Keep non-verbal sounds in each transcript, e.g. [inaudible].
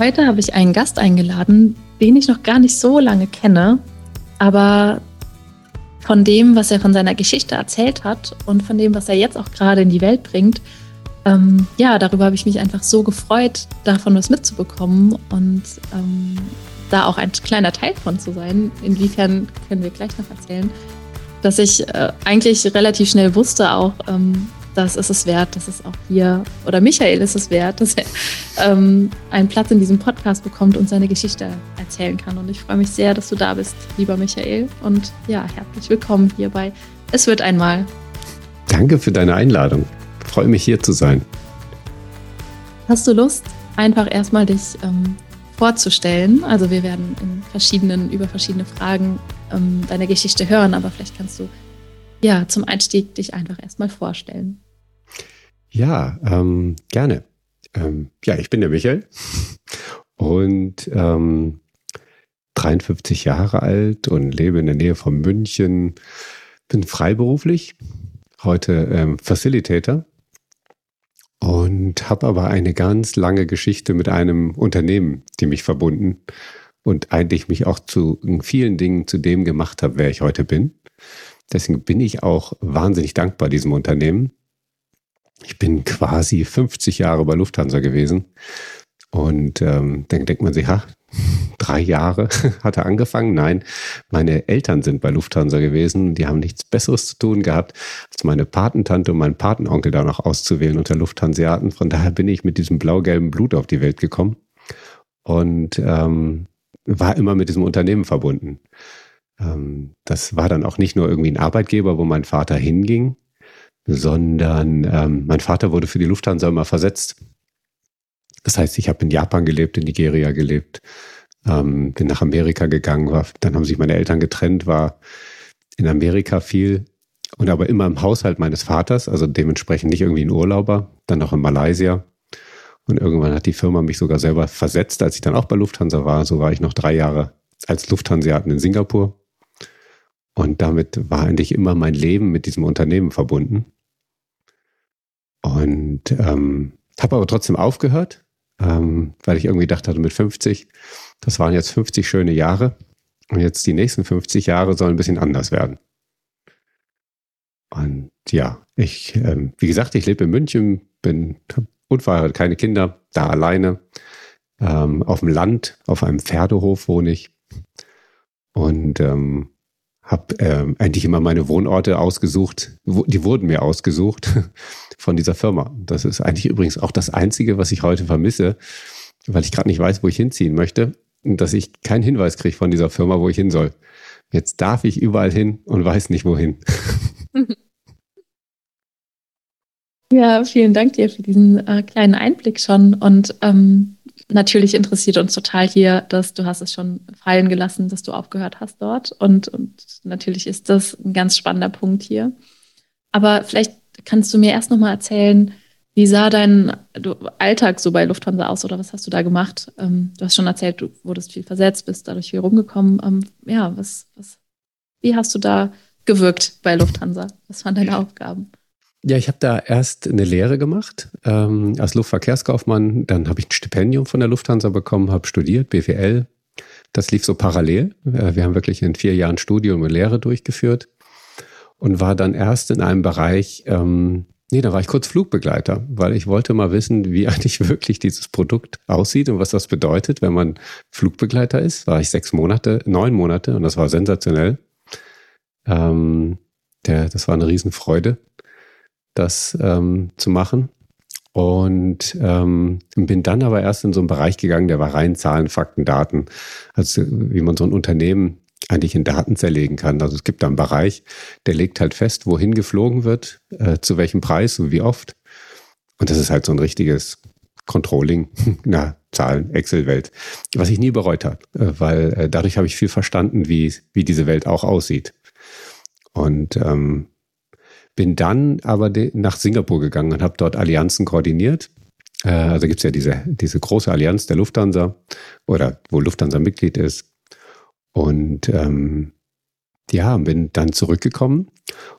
Heute habe ich einen Gast eingeladen, den ich noch gar nicht so lange kenne, aber von dem, was er von seiner Geschichte erzählt hat und von dem, was er jetzt auch gerade in die Welt bringt, ähm, ja, darüber habe ich mich einfach so gefreut, davon was mitzubekommen und ähm, da auch ein kleiner Teil von zu sein. Inwiefern können wir gleich noch erzählen, dass ich äh, eigentlich relativ schnell wusste auch, ähm, das ist es wert, dass es auch hier, oder Michael ist es wert, dass er ähm, einen Platz in diesem Podcast bekommt und seine Geschichte erzählen kann. Und ich freue mich sehr, dass du da bist, lieber Michael. Und ja, herzlich willkommen hierbei. Es wird einmal. Danke für deine Einladung. Ich freue mich hier zu sein. Hast du Lust, einfach erstmal dich ähm, vorzustellen? Also wir werden in verschiedenen, über verschiedene Fragen ähm, deine Geschichte hören, aber vielleicht kannst du ja, zum Einstieg dich einfach erstmal vorstellen. Ja, ähm, gerne. Ähm, ja, ich bin der Michael und ähm, 53 Jahre alt und lebe in der Nähe von München. Bin freiberuflich, heute ähm, Facilitator und habe aber eine ganz lange Geschichte mit einem Unternehmen, die mich verbunden und eigentlich mich auch zu vielen Dingen zu dem gemacht habe, wer ich heute bin. Deswegen bin ich auch wahnsinnig dankbar diesem Unternehmen. Ich bin quasi 50 Jahre bei Lufthansa gewesen. Und ähm, dann denkt man sich, ha, drei Jahre [laughs] hat er angefangen. Nein, meine Eltern sind bei Lufthansa gewesen. Die haben nichts Besseres zu tun gehabt, als meine Patentante und meinen Patenonkel da noch auszuwählen unter Lufthanseaten. Von daher bin ich mit diesem blau-gelben Blut auf die Welt gekommen und ähm, war immer mit diesem Unternehmen verbunden. Ähm, das war dann auch nicht nur irgendwie ein Arbeitgeber, wo mein Vater hinging, sondern ähm, mein Vater wurde für die Lufthansa immer versetzt. Das heißt, ich habe in Japan gelebt, in Nigeria gelebt, ähm, bin nach Amerika gegangen, war, dann haben sich meine Eltern getrennt, war in Amerika viel und aber immer im Haushalt meines Vaters, also dementsprechend nicht irgendwie ein Urlauber, dann noch in Malaysia. Und irgendwann hat die Firma mich sogar selber versetzt, als ich dann auch bei Lufthansa war. So war ich noch drei Jahre als Lufthanseaten in Singapur. Und damit war eigentlich immer mein Leben mit diesem Unternehmen verbunden. Und ähm, habe aber trotzdem aufgehört, ähm, weil ich irgendwie dachte, mit 50, das waren jetzt 50 schöne Jahre. Und jetzt die nächsten 50 Jahre sollen ein bisschen anders werden. Und ja, ich, ähm, wie gesagt, ich lebe in München, bin unverheiratet, keine Kinder, da alleine. Ähm, auf dem Land, auf einem Pferdehof wohne ich. Und ähm, habe ähm, eigentlich immer meine Wohnorte ausgesucht. Die wurden mir ausgesucht [laughs] von dieser Firma. Das ist eigentlich übrigens auch das Einzige, was ich heute vermisse, weil ich gerade nicht weiß, wo ich hinziehen möchte, dass ich keinen Hinweis kriege von dieser Firma, wo ich hin soll. Jetzt darf ich überall hin und weiß nicht wohin. [laughs] Ja, vielen Dank dir für diesen äh, kleinen Einblick schon. Und ähm, natürlich interessiert uns total hier, dass du hast es schon fallen gelassen, dass du aufgehört hast dort. Und, und natürlich ist das ein ganz spannender Punkt hier. Aber vielleicht kannst du mir erst noch mal erzählen, wie sah dein Alltag so bei Lufthansa aus oder was hast du da gemacht? Ähm, du hast schon erzählt, du wurdest viel versetzt, bist dadurch viel rumgekommen. Ähm, ja, was, was, wie hast du da gewirkt bei Lufthansa? Was waren deine Aufgaben? Ja, ich habe da erst eine Lehre gemacht ähm, als Luftverkehrskaufmann. Dann habe ich ein Stipendium von der Lufthansa bekommen, habe studiert, BWL. Das lief so parallel. Äh, wir haben wirklich in vier Jahren Studium und Lehre durchgeführt und war dann erst in einem Bereich, ähm, nee, da war ich kurz Flugbegleiter, weil ich wollte mal wissen, wie [laughs] eigentlich wirklich dieses Produkt aussieht und was das bedeutet, wenn man Flugbegleiter ist. War ich sechs Monate, neun Monate und das war sensationell. Ähm, der, das war eine Riesenfreude das ähm, zu machen. Und ähm, bin dann aber erst in so einen Bereich gegangen, der war rein Zahlen, Fakten, Daten. Also wie man so ein Unternehmen eigentlich in Daten zerlegen kann. Also es gibt da einen Bereich, der legt halt fest, wohin geflogen wird, äh, zu welchem Preis und wie oft. Und das ist halt so ein richtiges Controlling, [laughs] na, Zahlen, Excel-Welt, was ich nie bereut habe, äh, weil äh, dadurch habe ich viel verstanden, wie, wie diese Welt auch aussieht. Und ähm, bin dann aber nach Singapur gegangen und habe dort Allianzen koordiniert. Äh, also gibt es ja diese, diese große Allianz der Lufthansa oder wo Lufthansa Mitglied ist. Und ähm, ja, bin dann zurückgekommen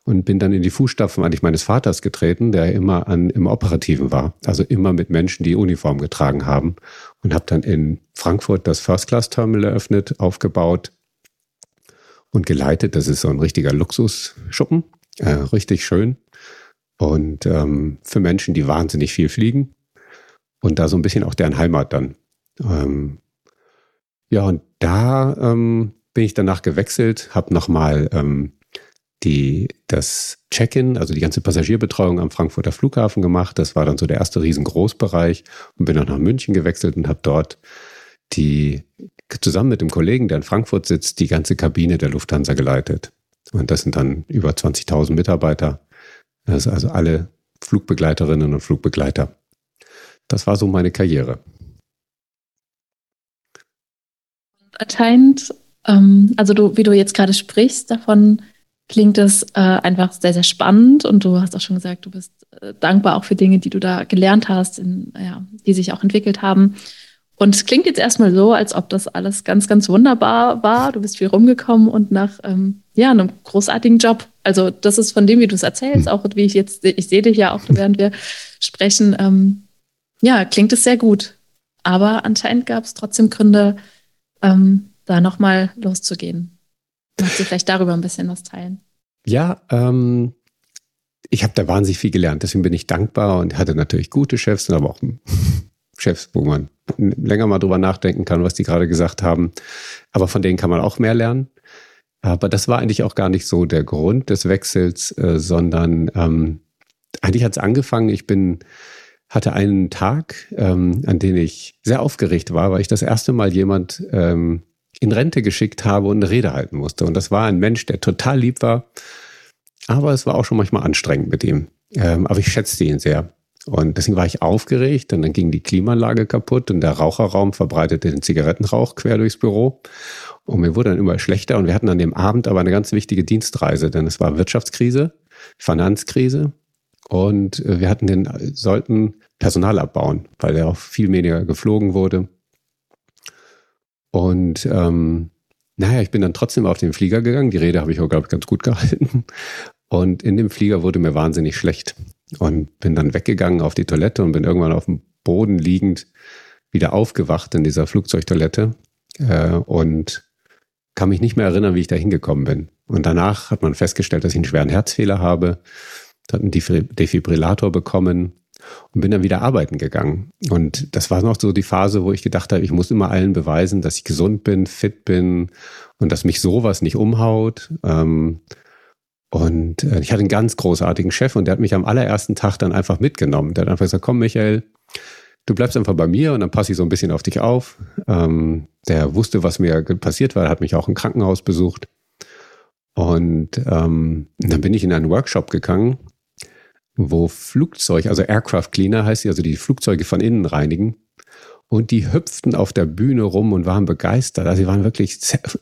und bin dann in die Fußstapfen eigentlich meines Vaters getreten, der immer an, im Operativen war. Also immer mit Menschen, die Uniform getragen haben. Und habe dann in Frankfurt das First-Class-Terminal eröffnet, aufgebaut und geleitet. Das ist so ein richtiger Luxusschuppen, äh, richtig schön. Und ähm, für Menschen, die wahnsinnig viel fliegen. Und da so ein bisschen auch deren Heimat dann. Ähm, ja, und da ähm, bin ich danach gewechselt, habe nochmal ähm, die, das Check-in, also die ganze Passagierbetreuung am Frankfurter Flughafen gemacht. Das war dann so der erste riesengroßbereich und bin dann nach München gewechselt und habe dort die zusammen mit dem Kollegen, der in Frankfurt sitzt, die ganze Kabine der Lufthansa geleitet. Und das sind dann über 20.000 Mitarbeiter. Das also alle Flugbegleiterinnen und Flugbegleiter. Das war so meine Karriere. Anscheinend, ähm, also du, wie du jetzt gerade sprichst, davon klingt es äh, einfach sehr, sehr spannend und du hast auch schon gesagt, du bist äh, dankbar auch für Dinge, die du da gelernt hast, in, ja, die sich auch entwickelt haben. Und es klingt jetzt erstmal so, als ob das alles ganz, ganz wunderbar war. Du bist viel rumgekommen und nach ähm, ja, einem großartigen Job. Also das ist von dem, wie du es erzählst, auch wie ich jetzt, ich sehe dich ja auch, während wir sprechen. Ähm, ja, klingt es sehr gut. Aber anscheinend gab es trotzdem Gründe, ähm, da nochmal loszugehen. Magst du vielleicht darüber ein bisschen was teilen? Ja, ähm, ich habe da wahnsinnig viel gelernt. Deswegen bin ich dankbar und hatte natürlich gute Chefs, aber auch Chefs, wo man länger mal drüber nachdenken kann, was die gerade gesagt haben. Aber von denen kann man auch mehr lernen. Aber das war eigentlich auch gar nicht so der Grund des Wechsels, äh, sondern ähm, eigentlich hat es angefangen. Ich bin hatte einen Tag, ähm, an dem ich sehr aufgeregt war, weil ich das erste Mal jemand ähm, in Rente geschickt habe und eine Rede halten musste. Und das war ein Mensch, der total lieb war, aber es war auch schon manchmal anstrengend mit ihm. Ähm, aber ich schätzte ihn sehr. Und deswegen war ich aufgeregt und dann ging die Klimaanlage kaputt und der Raucherraum verbreitete den Zigarettenrauch quer durchs Büro. Und mir wurde dann immer schlechter und wir hatten an dem Abend aber eine ganz wichtige Dienstreise, denn es war Wirtschaftskrise, Finanzkrise und äh, wir hatten den, sollten Personal abbauen, weil er auch viel weniger geflogen wurde. Und ähm, naja, ich bin dann trotzdem auf den Flieger gegangen. Die Rede habe ich auch, glaube ich, ganz gut gehalten. Und in dem Flieger wurde mir wahnsinnig schlecht. Und bin dann weggegangen auf die Toilette und bin irgendwann auf dem Boden liegend wieder aufgewacht in dieser Flugzeugtoilette. Äh, und kann mich nicht mehr erinnern, wie ich da hingekommen bin. Und danach hat man festgestellt, dass ich einen schweren Herzfehler habe, hat einen Defibrillator bekommen und bin dann wieder arbeiten gegangen. Und das war noch so die Phase, wo ich gedacht habe, ich muss immer allen beweisen, dass ich gesund bin, fit bin und dass mich sowas nicht umhaut. Ähm, und äh, ich hatte einen ganz großartigen Chef und der hat mich am allerersten Tag dann einfach mitgenommen. Der hat einfach gesagt, komm Michael, du bleibst einfach bei mir und dann passe ich so ein bisschen auf dich auf. Ähm, der wusste, was mir passiert war, hat mich auch im Krankenhaus besucht. Und ähm, dann bin ich in einen Workshop gegangen wo Flugzeug, also Aircraft Cleaner heißt sie, also die Flugzeuge von innen reinigen. Und die hüpften auf der Bühne rum und waren begeistert. Also sie waren wirklich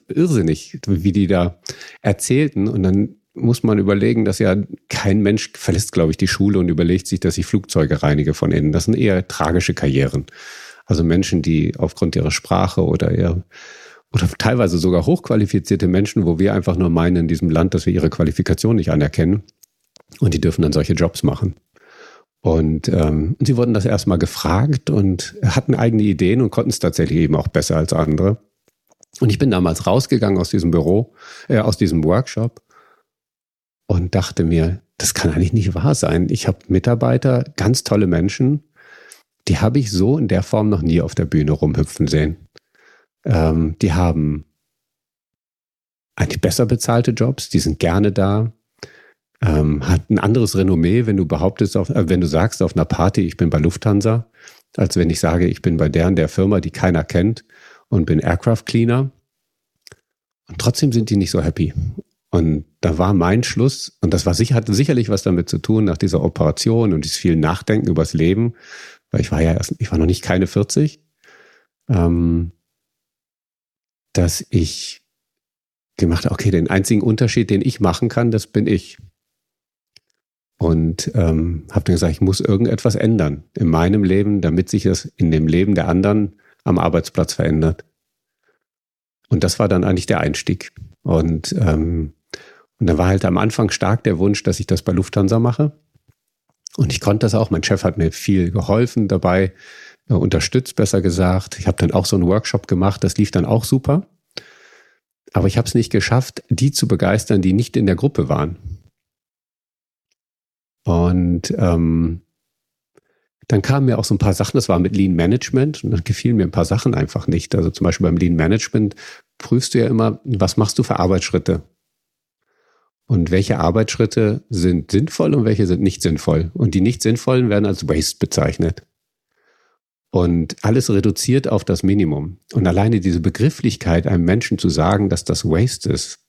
irrsinnig, wie die da erzählten. Und dann muss man überlegen, dass ja kein Mensch verlässt, glaube ich, die Schule und überlegt sich, dass ich Flugzeuge reinige von innen. Das sind eher tragische Karrieren. Also Menschen, die aufgrund ihrer Sprache oder ihr oder teilweise sogar hochqualifizierte Menschen, wo wir einfach nur meinen in diesem Land, dass wir ihre Qualifikation nicht anerkennen, und die dürfen dann solche Jobs machen. Und, ähm, sie wurden das erstmal gefragt und hatten eigene Ideen und konnten es tatsächlich eben auch besser als andere. Und ich bin damals rausgegangen aus diesem Büro, äh, aus diesem Workshop und dachte mir, das kann eigentlich nicht wahr sein. Ich habe Mitarbeiter, ganz tolle Menschen, die habe ich so in der Form noch nie auf der Bühne rumhüpfen sehen. Ähm, die haben eigentlich besser bezahlte Jobs, die sind gerne da, ähm, hat ein anderes Renommee, wenn du behauptest, auf, äh, wenn du sagst auf einer Party, ich bin bei Lufthansa, als wenn ich sage, ich bin bei deren der Firma, die keiner kennt und bin Aircraft Cleaner. Und trotzdem sind die nicht so happy. Und da war mein Schluss, und das war sicher, hatte sicherlich was damit zu tun, nach dieser Operation und dieses viel Nachdenken übers Leben, weil ich war ja erst, ich war noch nicht keine 40, ähm, dass ich gemacht habe, okay, den einzigen Unterschied, den ich machen kann, das bin ich. Und ähm, habe dann gesagt, ich muss irgendetwas ändern in meinem Leben, damit sich das in dem Leben der anderen am Arbeitsplatz verändert. Und das war dann eigentlich der Einstieg. Und, ähm, und da war halt am Anfang stark der Wunsch, dass ich das bei Lufthansa mache. Und ich konnte das auch. Mein Chef hat mir viel geholfen dabei, äh, unterstützt, besser gesagt. Ich habe dann auch so einen Workshop gemacht, das lief dann auch super. Aber ich habe es nicht geschafft, die zu begeistern, die nicht in der Gruppe waren. Und ähm, dann kamen mir auch so ein paar Sachen, das war mit Lean Management und dann gefielen mir ein paar Sachen einfach nicht. Also zum Beispiel beim Lean Management prüfst du ja immer, was machst du für Arbeitsschritte? Und welche Arbeitsschritte sind sinnvoll und welche sind nicht sinnvoll? Und die nicht sinnvollen werden als Waste bezeichnet. Und alles reduziert auf das Minimum. Und alleine diese Begrifflichkeit, einem Menschen zu sagen, dass das Waste ist,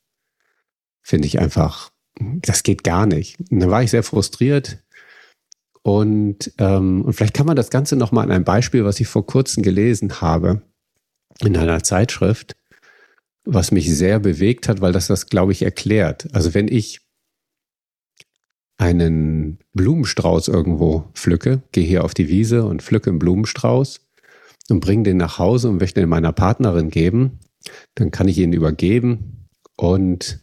finde ich einfach, das geht gar nicht. Und dann war ich sehr frustriert, und, ähm, und vielleicht kann man das Ganze nochmal an einem Beispiel, was ich vor kurzem gelesen habe, in einer Zeitschrift, was mich sehr bewegt hat, weil das das, glaube ich, erklärt. Also wenn ich einen Blumenstrauß irgendwo pflücke, gehe hier auf die Wiese und pflücke einen Blumenstrauß und bringe den nach Hause und möchte den meiner Partnerin geben, dann kann ich ihn übergeben und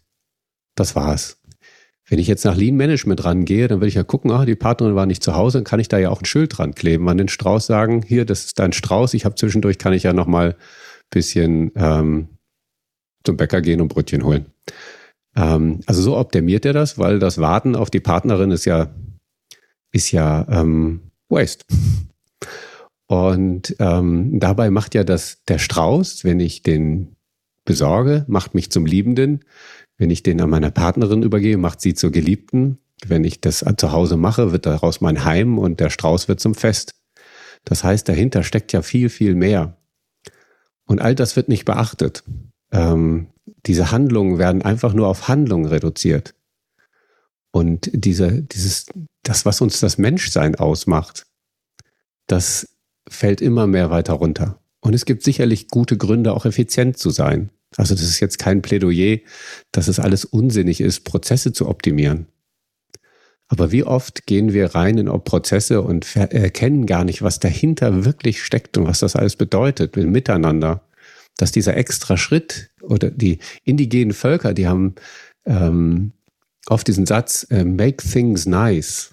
das war's. Wenn ich jetzt nach Lean Management rangehe, dann will ich ja gucken, ah, die Partnerin war nicht zu Hause, dann kann ich da ja auch ein Schild dran kleben, an den Strauß sagen, hier, das ist dein Strauß, ich habe zwischendurch, kann ich ja noch mal ein bisschen ähm, zum Bäcker gehen und Brötchen holen. Ähm, also so optimiert er das, weil das Warten auf die Partnerin ist ja, ist ja ähm, Waste. Und ähm, dabei macht ja das der Strauß, wenn ich den besorge, macht mich zum Liebenden. Wenn ich den an meine Partnerin übergebe, macht sie zur Geliebten. Wenn ich das zu Hause mache, wird daraus mein Heim und der Strauß wird zum Fest. Das heißt, dahinter steckt ja viel, viel mehr. Und all das wird nicht beachtet. Ähm, diese Handlungen werden einfach nur auf Handlungen reduziert. Und diese, dieses, das, was uns das Menschsein ausmacht, das fällt immer mehr weiter runter. Und es gibt sicherlich gute Gründe, auch effizient zu sein. Also das ist jetzt kein Plädoyer, dass es alles unsinnig ist, Prozesse zu optimieren. Aber wie oft gehen wir rein in Prozesse und erkennen gar nicht, was dahinter wirklich steckt und was das alles bedeutet mit Miteinander. Dass dieser extra Schritt oder die indigenen Völker, die haben ähm, oft diesen Satz, äh, make things nice.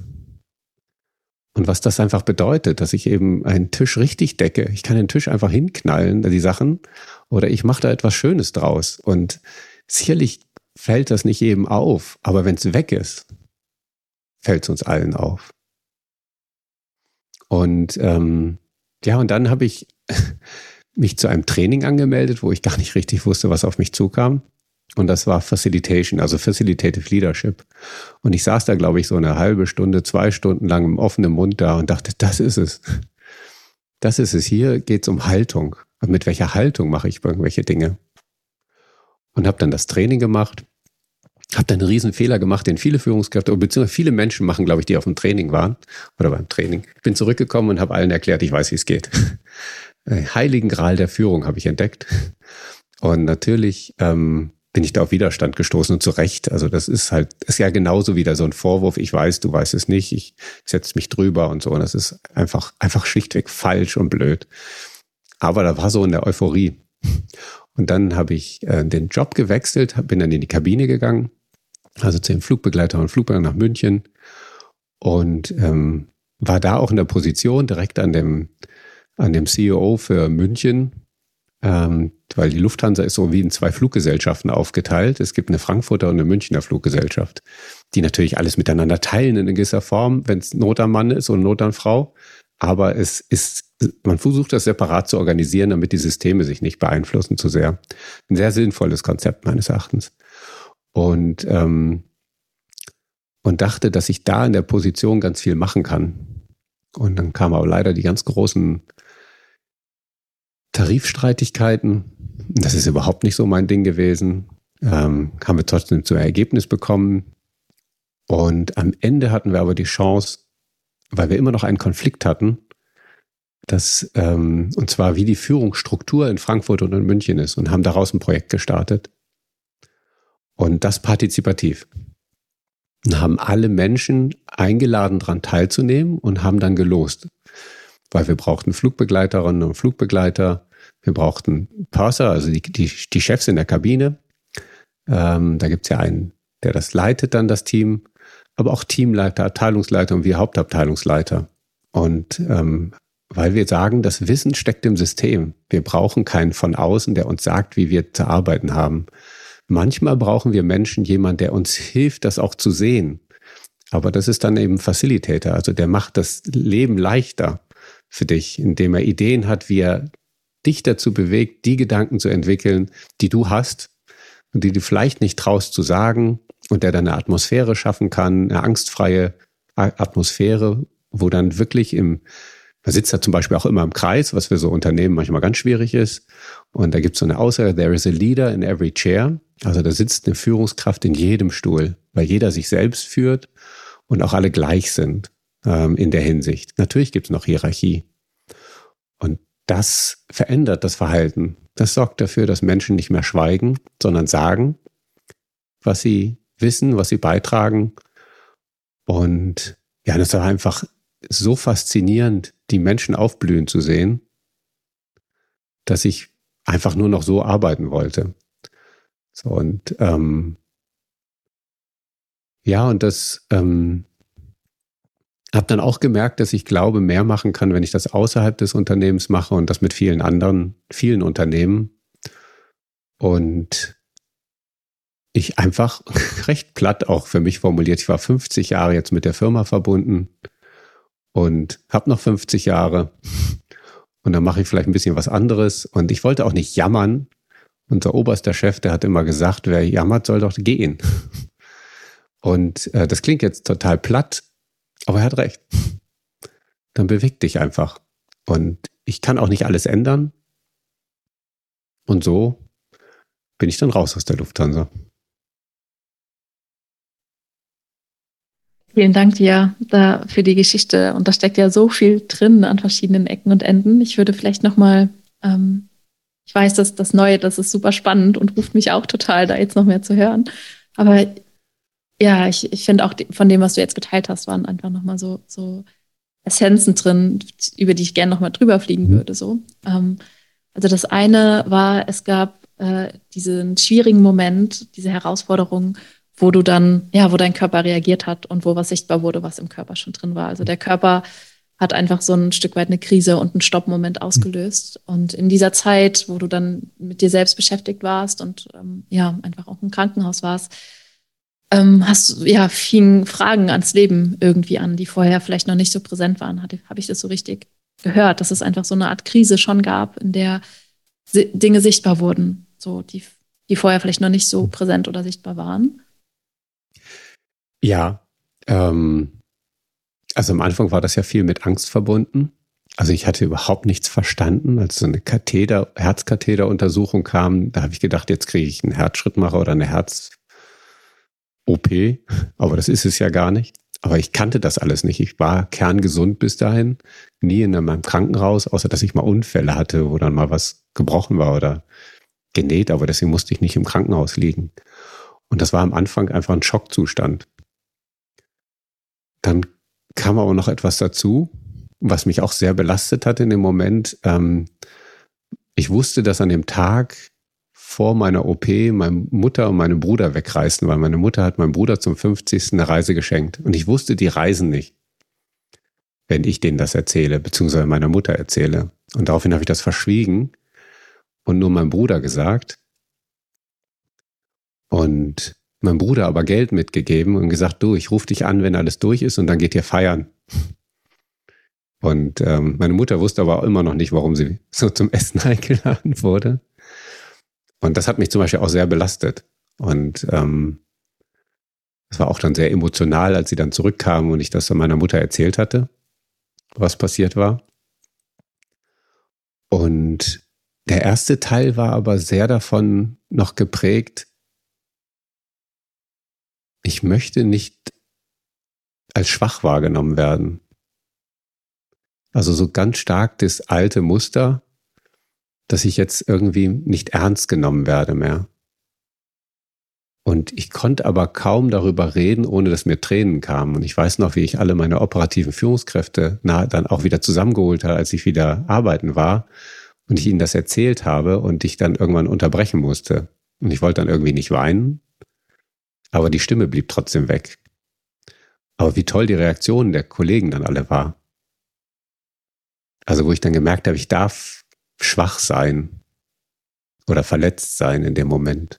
Und was das einfach bedeutet, dass ich eben einen Tisch richtig decke. Ich kann den Tisch einfach hinknallen, die Sachen, oder ich mache da etwas Schönes draus. Und sicherlich fällt das nicht jedem auf, aber wenn es weg ist, fällt es uns allen auf. Und ähm, ja, und dann habe ich [laughs] mich zu einem Training angemeldet, wo ich gar nicht richtig wusste, was auf mich zukam. Und das war Facilitation, also Facilitative Leadership. Und ich saß da, glaube ich, so eine halbe Stunde, zwei Stunden lang im offenen Mund da und dachte, das ist es. Das ist es. Hier geht es um Haltung. Und mit welcher Haltung mache ich irgendwelche Dinge? Und habe dann das Training gemacht, habe dann einen riesen Fehler gemacht, den viele Führungskräfte, beziehungsweise viele Menschen machen, glaube ich, die auf dem Training waren oder beim Training. Ich bin zurückgekommen und habe allen erklärt, ich weiß, wie es geht. Heiligen Gral der Führung habe ich entdeckt. [laughs] Und natürlich ähm, bin ich da auf Widerstand gestoßen und zu Recht. Also das ist halt, ist ja genauso wieder so ein Vorwurf. Ich weiß, du weißt es nicht. Ich setze mich drüber und so. Und das ist einfach, einfach schlichtweg falsch und blöd. Aber da war so in der Euphorie. Und dann habe ich äh, den Job gewechselt, bin dann in die Kabine gegangen, also zu den Flugbegleiter und Flugbegleiter nach München und ähm, war da auch in der Position direkt an dem, an dem CEO für München ähm, weil die Lufthansa ist so wie in zwei Fluggesellschaften aufgeteilt. Es gibt eine Frankfurter und eine Münchner Fluggesellschaft, die natürlich alles miteinander teilen in gewisser Form, wenn es Not am Mann ist und Not an Frau. Aber es ist, man versucht das separat zu organisieren, damit die Systeme sich nicht beeinflussen zu sehr. Ein sehr sinnvolles Konzept meines Erachtens. Und, ähm, und dachte, dass ich da in der Position ganz viel machen kann. Und dann kamen aber leider die ganz großen Tarifstreitigkeiten. Das ist überhaupt nicht so mein Ding gewesen. ähm, haben wir trotzdem zu Ergebnis bekommen. Und am Ende hatten wir aber die Chance, weil wir immer noch einen Konflikt hatten, dass, ähm, und zwar wie die Führungsstruktur in Frankfurt und in München ist und haben daraus ein Projekt gestartet. Und das partizipativ. Und haben alle Menschen eingeladen, daran teilzunehmen und haben dann gelost. Weil wir brauchten Flugbegleiterinnen und Flugbegleiter, wir brauchten Purser, also die, die, die Chefs in der Kabine. Ähm, da gibt es ja einen, der das leitet, dann das Team, aber auch Teamleiter, Abteilungsleiter und wir Hauptabteilungsleiter. Und ähm, weil wir sagen, das Wissen steckt im System. Wir brauchen keinen von außen, der uns sagt, wie wir zu arbeiten haben. Manchmal brauchen wir Menschen, jemand, der uns hilft, das auch zu sehen. Aber das ist dann eben Facilitator, also der macht das Leben leichter für dich, indem er Ideen hat, wie er dich dazu bewegt, die Gedanken zu entwickeln, die du hast und die du vielleicht nicht traust zu sagen und der dann eine Atmosphäre schaffen kann, eine angstfreie Atmosphäre, wo dann wirklich im man sitzt da zum Beispiel auch immer im Kreis, was für so Unternehmen manchmal ganz schwierig ist. Und da gibt es so eine Aussage, there is a leader in every chair. Also da sitzt eine Führungskraft in jedem Stuhl, weil jeder sich selbst führt und auch alle gleich sind ähm, in der Hinsicht. Natürlich gibt es noch Hierarchie. Und das verändert das Verhalten. Das sorgt dafür, dass Menschen nicht mehr schweigen, sondern sagen, was sie wissen, was sie beitragen. Und ja, das war einfach so faszinierend, die Menschen aufblühen zu sehen, dass ich einfach nur noch so arbeiten wollte. So und ähm, ja, und das ähm, habe dann auch gemerkt, dass ich glaube, mehr machen kann, wenn ich das außerhalb des Unternehmens mache und das mit vielen anderen, vielen Unternehmen. Und ich einfach [laughs] recht platt auch für mich formuliert. Ich war 50 Jahre jetzt mit der Firma verbunden und habe noch 50 Jahre und dann mache ich vielleicht ein bisschen was anderes. Und ich wollte auch nicht jammern. Unser oberster Chef, der hat immer gesagt, wer jammert, soll doch gehen. [laughs] Und äh, das klingt jetzt total platt, aber er hat recht. Dann beweg dich einfach. Und ich kann auch nicht alles ändern. Und so bin ich dann raus aus der Lufthansa. Vielen Dank dir da für die Geschichte. Und da steckt ja so viel drin an verschiedenen Ecken und Enden. Ich würde vielleicht nochmal, ähm, ich weiß, dass das Neue, das ist super spannend und ruft mich auch total, da jetzt noch mehr zu hören. Aber ja, ich, ich finde auch von dem, was du jetzt geteilt hast, waren einfach nochmal so, so Essenzen drin, über die ich gerne nochmal drüber fliegen mhm. würde. So. Ähm, also das eine war, es gab äh, diesen schwierigen Moment, diese Herausforderung, wo du dann, ja, wo dein Körper reagiert hat und wo was sichtbar wurde, was im Körper schon drin war. Also der Körper hat einfach so ein Stück weit eine Krise und einen Stoppmoment ausgelöst. Und in dieser Zeit, wo du dann mit dir selbst beschäftigt warst und ähm, ja, einfach auch im Krankenhaus warst, ähm, hast ja fingen Fragen ans Leben irgendwie an, die vorher vielleicht noch nicht so präsent waren. Habe ich das so richtig gehört, dass es einfach so eine Art Krise schon gab, in der Dinge sichtbar wurden, so die, die vorher vielleicht noch nicht so präsent oder sichtbar waren. Ja, ähm, also am Anfang war das ja viel mit Angst verbunden. Also ich hatte überhaupt nichts verstanden. Als so eine Katheter, Herzkatheteruntersuchung kam, da habe ich gedacht, jetzt kriege ich einen Herzschrittmacher oder eine Herz-OP. Aber das ist es ja gar nicht. Aber ich kannte das alles nicht. Ich war kerngesund bis dahin, nie in meinem Krankenhaus, außer dass ich mal Unfälle hatte, wo dann mal was gebrochen war oder genäht. Aber deswegen musste ich nicht im Krankenhaus liegen. Und das war am Anfang einfach ein Schockzustand. Dann kam aber noch etwas dazu, was mich auch sehr belastet hat in dem Moment. Ähm, ich wusste, dass an dem Tag vor meiner OP meine Mutter und meine Bruder wegreisten, weil meine Mutter hat meinem Bruder zum 50. eine Reise geschenkt. Und ich wusste, die reisen nicht, wenn ich denen das erzähle, beziehungsweise meiner Mutter erzähle. Und daraufhin habe ich das verschwiegen und nur meinem Bruder gesagt. Und meinem Bruder aber Geld mitgegeben und gesagt, du, ich rufe dich an, wenn alles durch ist und dann geht ihr feiern. Und ähm, meine Mutter wusste aber auch immer noch nicht, warum sie so zum Essen [laughs] eingeladen wurde. Und das hat mich zum Beispiel auch sehr belastet. Und ähm, es war auch dann sehr emotional, als sie dann zurückkam und ich das zu meiner Mutter erzählt hatte, was passiert war. Und der erste Teil war aber sehr davon noch geprägt, ich möchte nicht als schwach wahrgenommen werden. Also so ganz stark das alte Muster, dass ich jetzt irgendwie nicht ernst genommen werde mehr. Und ich konnte aber kaum darüber reden, ohne dass mir Tränen kamen. Und ich weiß noch, wie ich alle meine operativen Führungskräfte dann auch wieder zusammengeholt habe, als ich wieder arbeiten war und ich ihnen das erzählt habe und ich dann irgendwann unterbrechen musste. Und ich wollte dann irgendwie nicht weinen, aber die Stimme blieb trotzdem weg. Aber wie toll die Reaktion der Kollegen dann alle war. Also wo ich dann gemerkt habe, ich darf schwach sein oder verletzt sein in dem Moment.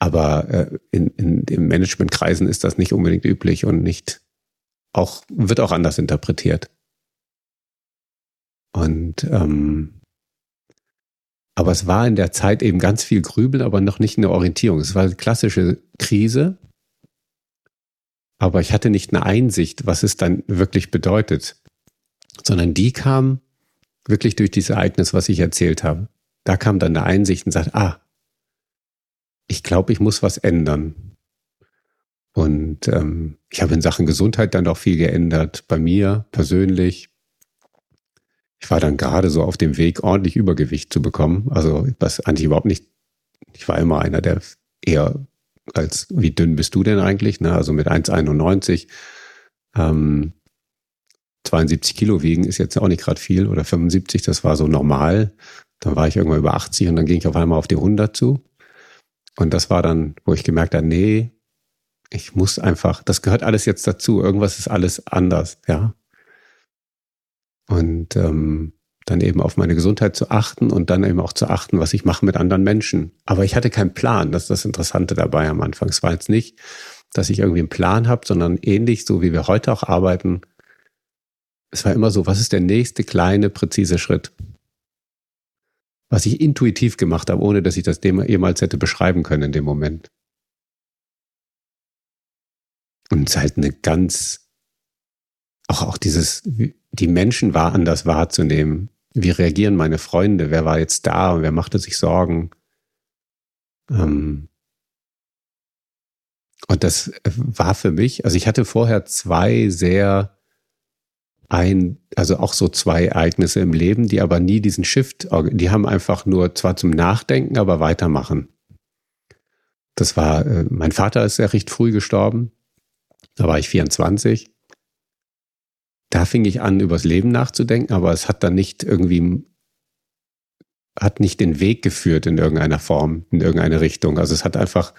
Aber äh, in, in den Managementkreisen ist das nicht unbedingt üblich und nicht auch, wird auch anders interpretiert. Und ähm, aber es war in der Zeit eben ganz viel Grübeln, aber noch nicht eine Orientierung. Es war eine klassische Krise, aber ich hatte nicht eine Einsicht, was es dann wirklich bedeutet, sondern die kam wirklich durch dieses Ereignis, was ich erzählt habe. Da kam dann eine Einsicht und sagt, ah, ich glaube, ich muss was ändern. Und ähm, ich habe in Sachen Gesundheit dann auch viel geändert, bei mir persönlich. Ich war dann gerade so auf dem Weg, ordentlich Übergewicht zu bekommen. Also was eigentlich überhaupt nicht, ich war immer einer, der eher als, wie dünn bist du denn eigentlich? Ne? Also mit 1,91. Ähm, 72 Kilo wiegen ist jetzt auch nicht gerade viel oder 75, das war so normal. Dann war ich irgendwann über 80 und dann ging ich auf einmal auf die 100 zu. Und das war dann, wo ich gemerkt habe, nee, ich muss einfach, das gehört alles jetzt dazu. Irgendwas ist alles anders, ja. Und ähm, dann eben auf meine Gesundheit zu achten und dann eben auch zu achten, was ich mache mit anderen Menschen. Aber ich hatte keinen Plan, das ist das Interessante dabei am Anfang. Es war jetzt nicht, dass ich irgendwie einen Plan habe, sondern ähnlich so, wie wir heute auch arbeiten. Es war immer so, was ist der nächste kleine, präzise Schritt? was ich intuitiv gemacht habe, ohne dass ich das jemals hätte beschreiben können in dem Moment. Und es ist halt eine ganz, auch, auch dieses, die Menschen war anders wahrzunehmen. Wie reagieren meine Freunde? Wer war jetzt da und wer machte sich Sorgen? Ähm und das war für mich, also ich hatte vorher zwei sehr ein, also auch so zwei Ereignisse im Leben, die aber nie diesen Shift, die haben einfach nur zwar zum Nachdenken, aber weitermachen. Das war, äh, mein Vater ist ja recht früh gestorben. Da war ich 24. Da fing ich an, übers Leben nachzudenken, aber es hat dann nicht irgendwie, hat nicht den Weg geführt in irgendeiner Form, in irgendeine Richtung. Also es hat einfach,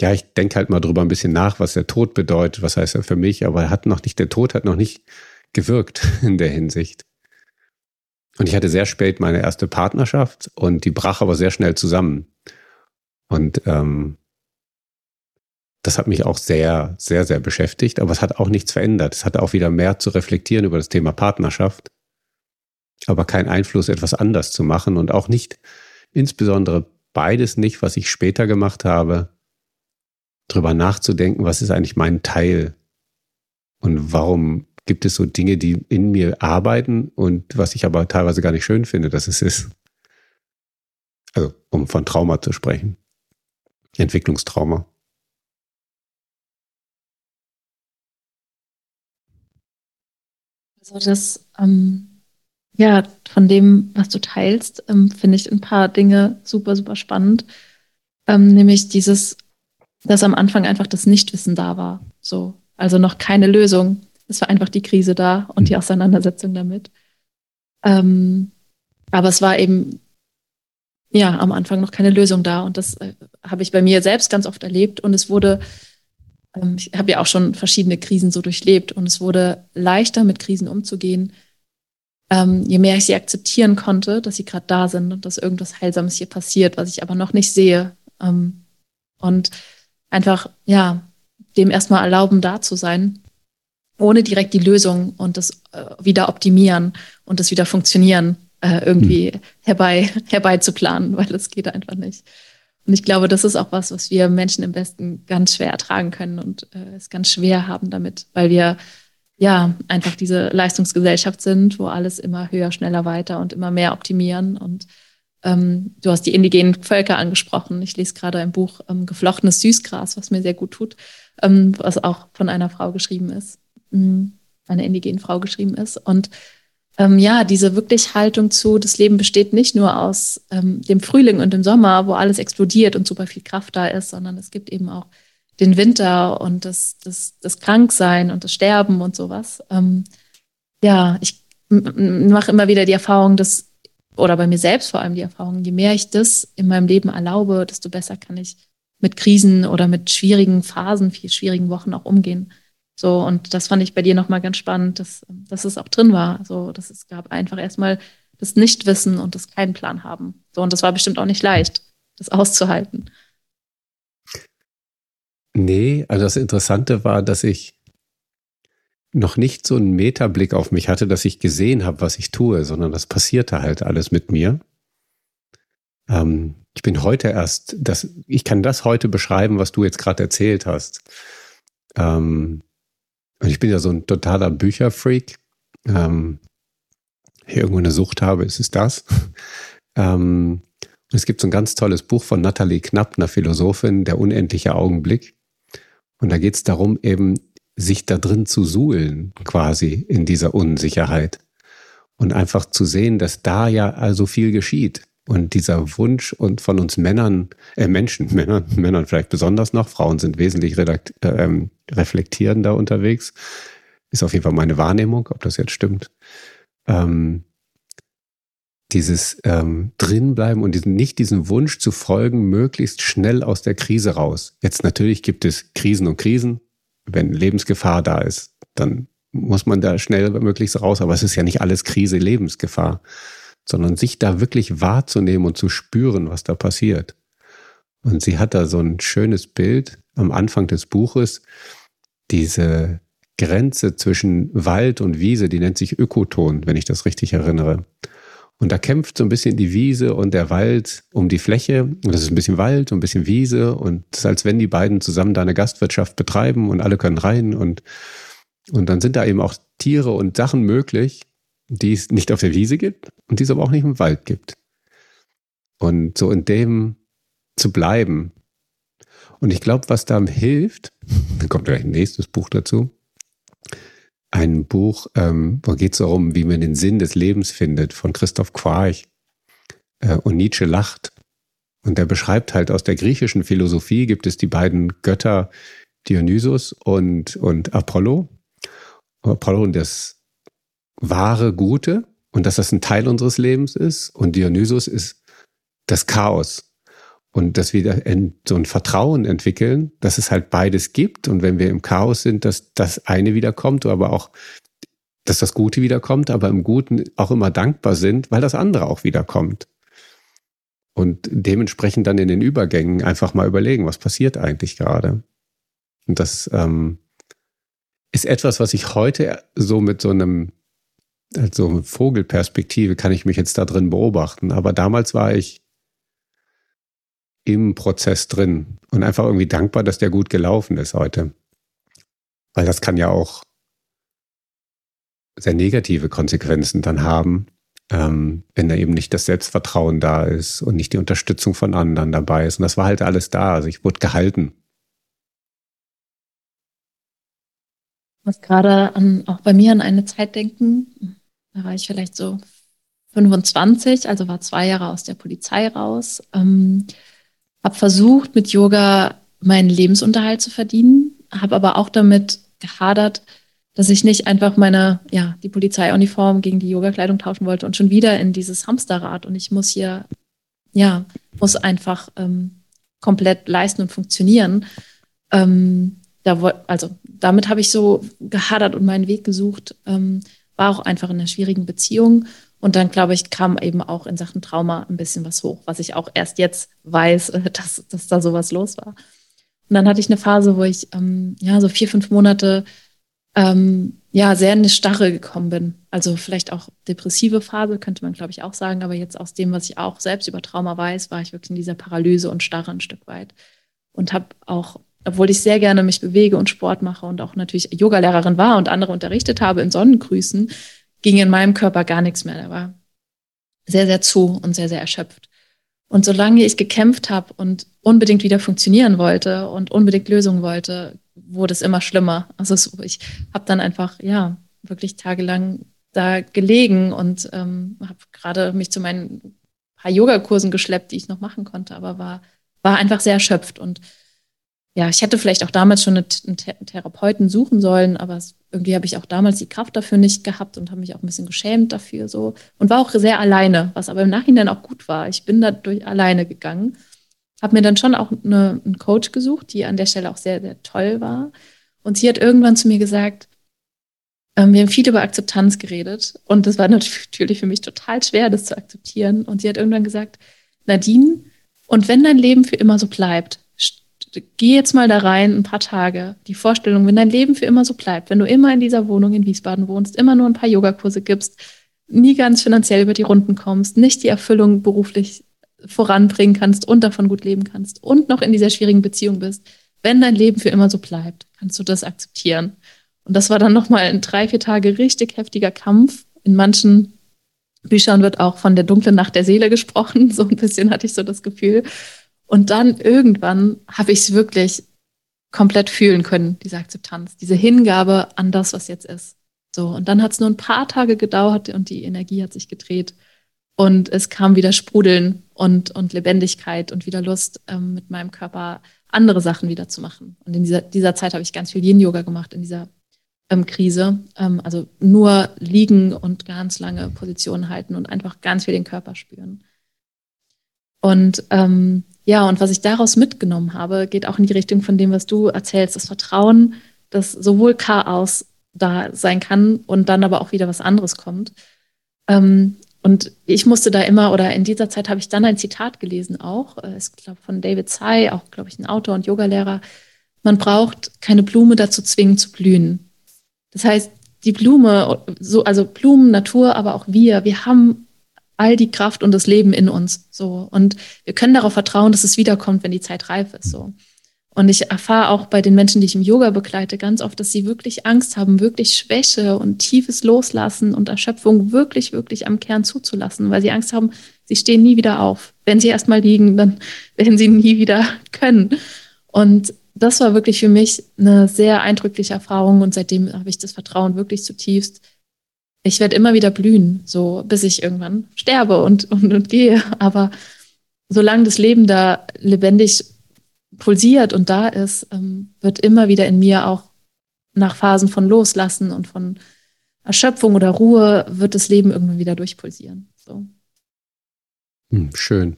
ja, ich denke halt mal drüber ein bisschen nach, was der Tod bedeutet, was heißt er für mich, aber er hat noch nicht, der Tod hat noch nicht gewirkt [laughs] in der Hinsicht. Und ich hatte sehr spät meine erste Partnerschaft und die brach aber sehr schnell zusammen. Und ähm, das hat mich auch sehr, sehr, sehr beschäftigt, aber es hat auch nichts verändert. Es hat auch wieder mehr zu reflektieren über das Thema Partnerschaft, aber keinen Einfluss, etwas anders zu machen und auch nicht, insbesondere beides nicht, was ich später gemacht habe, drüber nachzudenken, was ist eigentlich mein Teil und warum gibt es so Dinge, die in mir arbeiten und was ich aber teilweise gar nicht schön finde, dass es ist. Also, um von Trauma zu sprechen. Entwicklungstrauma. Also das, ähm, ja, von dem, was du teilst, ähm, finde ich ein paar Dinge super, super spannend. Ähm, nämlich dieses, dass am Anfang einfach das Nichtwissen da war. So, also noch keine Lösung. Es war einfach die Krise da und die mhm. Auseinandersetzung damit. Ähm, aber es war eben ja am Anfang noch keine Lösung da und das äh, habe ich bei mir selbst ganz oft erlebt und es wurde ähm, ich habe ja auch schon verschiedene Krisen so durchlebt und es wurde leichter mit Krisen umzugehen, ähm, je mehr ich sie akzeptieren konnte, dass sie gerade da sind und dass irgendwas Heilsames hier passiert, was ich aber noch nicht sehe ähm, und einfach ja dem erstmal erlauben da zu sein ohne direkt die Lösung und das äh, wieder optimieren und das wieder funktionieren äh, irgendwie hm. herbei, [laughs] herbeizuplanen, weil das geht einfach nicht. Und ich glaube, das ist auch was, was wir Menschen im Westen ganz schwer ertragen können und äh, es ganz schwer haben damit, weil wir ja einfach diese Leistungsgesellschaft sind, wo alles immer höher, schneller, weiter und immer mehr optimieren und Ähm, du hast die indigenen Völker angesprochen. Ich lese gerade ein Buch ähm, Geflochtenes Süßgras, was mir sehr gut tut, ähm, was auch von einer Frau geschrieben ist, ähm, einer indigenen Frau geschrieben ist. Und ähm, ja, diese wirklich Haltung zu, das Leben besteht nicht nur aus ähm, dem Frühling und dem Sommer, wo alles explodiert und super viel Kraft da ist, sondern es gibt eben auch den Winter und das, das, das Kranksein und das Sterben und sowas. ja, ich mache immer wieder die Erfahrung, dass oder bei mir selbst vor allem die Erfahrung, je mehr ich das in meinem Leben erlaube, desto besser kann ich mit Krisen oder mit schwierigen Phasen, viel schwierigen Wochen auch umgehen. So, und das fand ich bei dir nochmal ganz spannend, dass, dass es auch drin war. So, dass es gab einfach erstmal das Nichtwissen und das keinen Plan haben. So, und das war bestimmt auch nicht leicht, das auszuhalten. Nee, also das Interessante war, dass ich noch nicht so einen Metablick auf mich hatte, dass ich gesehen habe, was ich tue, sondern das passierte halt alles mit mir. Ähm, ich bin heute erst, das, ich kann das heute beschreiben, was du jetzt gerade erzählt hast. Ähm, ich bin ja so ein totaler Bücherfreak. Ähm, hier irgendwo eine Sucht habe, ist es das. [laughs] ähm, es gibt so ein ganz tolles Buch von Nathalie Knapp, einer Philosophin, Der unendliche Augenblick. Und da geht es darum, eben sich da drin zu suhlen, quasi in dieser Unsicherheit. Und einfach zu sehen, dass da ja also viel geschieht. Und dieser Wunsch und von uns Männern, äh Menschen, [laughs] Männern, Männern vielleicht besonders noch, Frauen sind wesentlich redakt, äh, reflektierender unterwegs, ist auf jeden Fall meine Wahrnehmung, ob das jetzt stimmt. Ähm, dieses ähm, drinbleiben und diesen, nicht diesen Wunsch zu folgen, möglichst schnell aus der Krise raus. Jetzt natürlich gibt es Krisen und Krisen, wenn Lebensgefahr da ist, dann muss man da schnell möglichst raus. Aber es ist ja nicht alles Krise, Lebensgefahr, sondern sich da wirklich wahrzunehmen und zu spüren, was da passiert. Und sie hat da so ein schönes Bild am Anfang des Buches, diese Grenze zwischen Wald und Wiese, die nennt sich Ökoton, wenn ich das richtig erinnere. Und da kämpft so ein bisschen die Wiese und der Wald um die Fläche. Und das ist ein bisschen Wald und ein bisschen Wiese. Und es ist, als wenn die beiden zusammen da eine Gastwirtschaft betreiben und alle können rein. Und, und dann sind da eben auch Tiere und Sachen möglich, die es nicht auf der Wiese gibt und die es aber auch nicht im Wald gibt. Und so in dem zu bleiben. Und ich glaube, was da hilft, dann kommt gleich ein nächstes Buch dazu, ein Buch, ähm, wo geht es darum, wie man den Sinn des Lebens findet, von Christoph Quarch. Äh, und Nietzsche lacht. Und er beschreibt halt aus der griechischen Philosophie gibt es die beiden Götter Dionysus und, und Apollo. Apollo und das wahre Gute und dass das ein Teil unseres Lebens ist. Und Dionysus ist das Chaos und dass wir so ein Vertrauen entwickeln, dass es halt beides gibt und wenn wir im Chaos sind, dass das eine wiederkommt, aber auch, dass das Gute wiederkommt, aber im Guten auch immer dankbar sind, weil das andere auch wiederkommt. Und dementsprechend dann in den Übergängen einfach mal überlegen, was passiert eigentlich gerade. Und das ähm, ist etwas, was ich heute so mit so einem, also Vogelperspektive kann ich mich jetzt da drin beobachten. Aber damals war ich im Prozess drin und einfach irgendwie dankbar, dass der gut gelaufen ist heute. Weil das kann ja auch sehr negative Konsequenzen dann haben, ähm, wenn da eben nicht das Selbstvertrauen da ist und nicht die Unterstützung von anderen dabei ist. Und das war halt alles da. Also ich wurde gehalten. Ich muss gerade an, auch bei mir an eine Zeit denken. Da war ich vielleicht so 25, also war zwei Jahre aus der Polizei raus. Ähm, habe versucht, mit Yoga meinen Lebensunterhalt zu verdienen, habe aber auch damit gehadert, dass ich nicht einfach meine, ja, die Polizeiuniform gegen die Yogakleidung tauschen wollte und schon wieder in dieses Hamsterrad und ich muss hier, ja, muss einfach ähm, komplett leisten und funktionieren. Ähm, da, also damit habe ich so gehadert und meinen Weg gesucht, ähm, war auch einfach in einer schwierigen Beziehung und dann, glaube ich, kam eben auch in Sachen Trauma ein bisschen was hoch, was ich auch erst jetzt weiß, dass, dass da sowas los war. Und dann hatte ich eine Phase, wo ich ähm, ja so vier, fünf Monate ähm, ja sehr in eine Starre gekommen bin. Also vielleicht auch depressive Phase, könnte man, glaube ich, auch sagen. Aber jetzt aus dem, was ich auch selbst über Trauma weiß, war ich wirklich in dieser Paralyse und Starre ein Stück weit. Und habe auch, obwohl ich sehr gerne mich bewege und Sport mache und auch natürlich Yogalehrerin war und andere unterrichtet habe in Sonnengrüßen, ging in meinem Körper gar nichts mehr. Der war sehr, sehr zu und sehr, sehr erschöpft. Und solange ich gekämpft habe und unbedingt wieder funktionieren wollte und unbedingt Lösungen wollte, wurde es immer schlimmer. Also ich habe dann einfach, ja, wirklich tagelang da gelegen und ähm, habe gerade mich zu meinen paar Yogakursen geschleppt, die ich noch machen konnte, aber war, war einfach sehr erschöpft. Und ja, ich hätte vielleicht auch damals schon einen Therapeuten suchen sollen, aber irgendwie habe ich auch damals die Kraft dafür nicht gehabt und habe mich auch ein bisschen geschämt dafür so und war auch sehr alleine, was aber im Nachhinein auch gut war. Ich bin dadurch alleine gegangen, habe mir dann schon auch eine, einen Coach gesucht, die an der Stelle auch sehr, sehr toll war. Und sie hat irgendwann zu mir gesagt, ähm, wir haben viel über Akzeptanz geredet und das war natürlich für mich total schwer, das zu akzeptieren. Und sie hat irgendwann gesagt, Nadine, und wenn dein Leben für immer so bleibt, geh jetzt mal da rein, ein paar Tage. Die Vorstellung, wenn dein Leben für immer so bleibt, wenn du immer in dieser Wohnung in Wiesbaden wohnst, immer nur ein paar Yogakurse gibst, nie ganz finanziell über die Runden kommst, nicht die Erfüllung beruflich voranbringen kannst und davon gut leben kannst und noch in dieser schwierigen Beziehung bist, wenn dein Leben für immer so bleibt, kannst du das akzeptieren. Und das war dann nochmal in drei, vier Tage richtig heftiger Kampf. In manchen Büchern wird auch von der dunklen Nacht der Seele gesprochen. [laughs] So ein bisschen hatte ich so das Gefühl. Und dann irgendwann habe ich es wirklich komplett fühlen können, diese Akzeptanz, diese Hingabe an das, was jetzt ist. So, und dann hat es nur ein paar Tage gedauert und die Energie hat sich gedreht. Und es kam wieder Sprudeln und, und Lebendigkeit und wieder Lust, ähm, mit meinem Körper andere Sachen wieder zu machen. Und in dieser, dieser Zeit habe ich ganz viel Yin-Yoga gemacht, in dieser ähm, Krise. Ähm, also nur liegen und ganz lange Positionen halten und einfach ganz viel den Körper spüren. Und ähm, ja, und was ich daraus mitgenommen habe, geht auch in die Richtung von dem, was du erzählst, das Vertrauen, dass sowohl Chaos da sein kann und dann aber auch wieder was anderes kommt. Ähm, und ich musste da immer, oder in dieser Zeit habe ich dann ein Zitat gelesen auch, äh, ich glaube von David Tsai, auch glaube ich ein Autor und Yogalehrer. Man braucht keine Blume dazu zwingen zu blühen. Das heißt, die Blume, so, also Blumen, Natur, aber auch wir, wir haben all die Kraft und das Leben in uns. So. Und wir können darauf vertrauen, dass es wiederkommt, wenn die Zeit reif ist. So. Und ich erfahre auch bei den Menschen, die ich im Yoga begleite, ganz oft, dass sie wirklich Angst haben, wirklich Schwäche und tiefes Loslassen und Erschöpfung wirklich, wirklich am Kern zuzulassen, weil sie Angst haben, sie stehen nie wieder auf. Wenn sie erstmal liegen, dann [laughs] werden sie nie wieder [laughs] können. Und das war wirklich für mich eine sehr eindrückliche Erfahrung und seitdem habe ich das Vertrauen wirklich zutiefst, ich werde immer wieder blühen, so bis ich irgendwann sterbe und, und, und gehe. Aber solange das Leben da lebendig pulsiert und da ist, ähm, wird immer wieder in mir auch nach Phasen von Loslassen und von Erschöpfung oder Ruhe wird das Leben irgendwann wieder durchpulsieren. So. Hm, schön.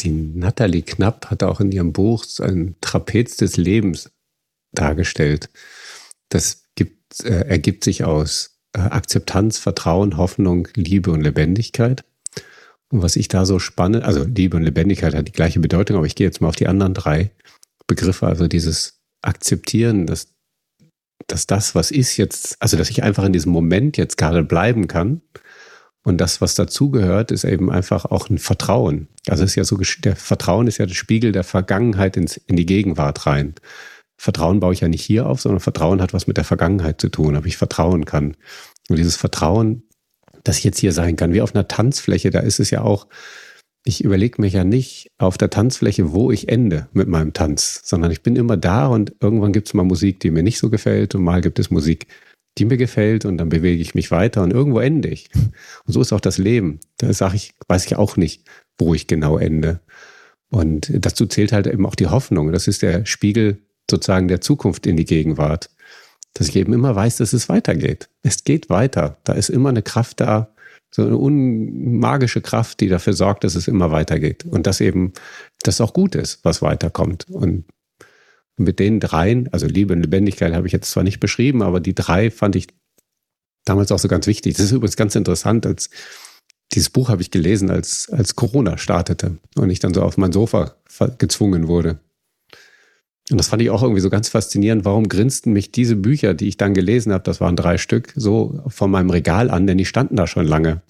Die Natalie Knapp hat auch in ihrem Buch ein Trapez des Lebens dargestellt. Das äh, ergibt sich aus äh, Akzeptanz, Vertrauen, Hoffnung, Liebe und Lebendigkeit. Und was ich da so spannend, also Liebe und Lebendigkeit hat die gleiche Bedeutung, aber ich gehe jetzt mal auf die anderen drei Begriffe, also dieses Akzeptieren, dass, dass das, was ist jetzt, also dass ich einfach in diesem Moment jetzt gerade bleiben kann. Und das, was dazugehört, ist eben einfach auch ein Vertrauen. Also ist ja so, der Vertrauen ist ja der Spiegel der Vergangenheit ins, in die Gegenwart rein. Vertrauen baue ich ja nicht hier auf, sondern Vertrauen hat was mit der Vergangenheit zu tun, ob ich vertrauen kann. Und dieses Vertrauen, dass ich jetzt hier sein kann, wie auf einer Tanzfläche, da ist es ja auch, ich überlege mich ja nicht auf der Tanzfläche, wo ich ende mit meinem Tanz, sondern ich bin immer da und irgendwann gibt es mal Musik, die mir nicht so gefällt und mal gibt es Musik, die mir gefällt und dann bewege ich mich weiter und irgendwo ende ich. Und so ist auch das Leben. Da sage ich, weiß ich auch nicht, wo ich genau ende. Und dazu zählt halt eben auch die Hoffnung. Das ist der Spiegel sozusagen der Zukunft in die Gegenwart. Dass ich eben immer weiß, dass es weitergeht. Es geht weiter. Da ist immer eine Kraft da, so eine unmagische Kraft, die dafür sorgt, dass es immer weitergeht. Und dass eben das auch gut ist, was weiterkommt. Und mit den dreien, also Liebe und Lebendigkeit habe ich jetzt zwar nicht beschrieben, aber die drei fand ich damals auch so ganz wichtig. Das ist übrigens ganz interessant, als dieses Buch habe ich gelesen, als, als Corona startete und ich dann so auf mein Sofa gezwungen wurde. Und das fand ich auch irgendwie so ganz faszinierend. Warum grinsten mich diese Bücher, die ich dann gelesen habe, das waren drei Stück, so von meinem Regal an, denn die standen da schon lange.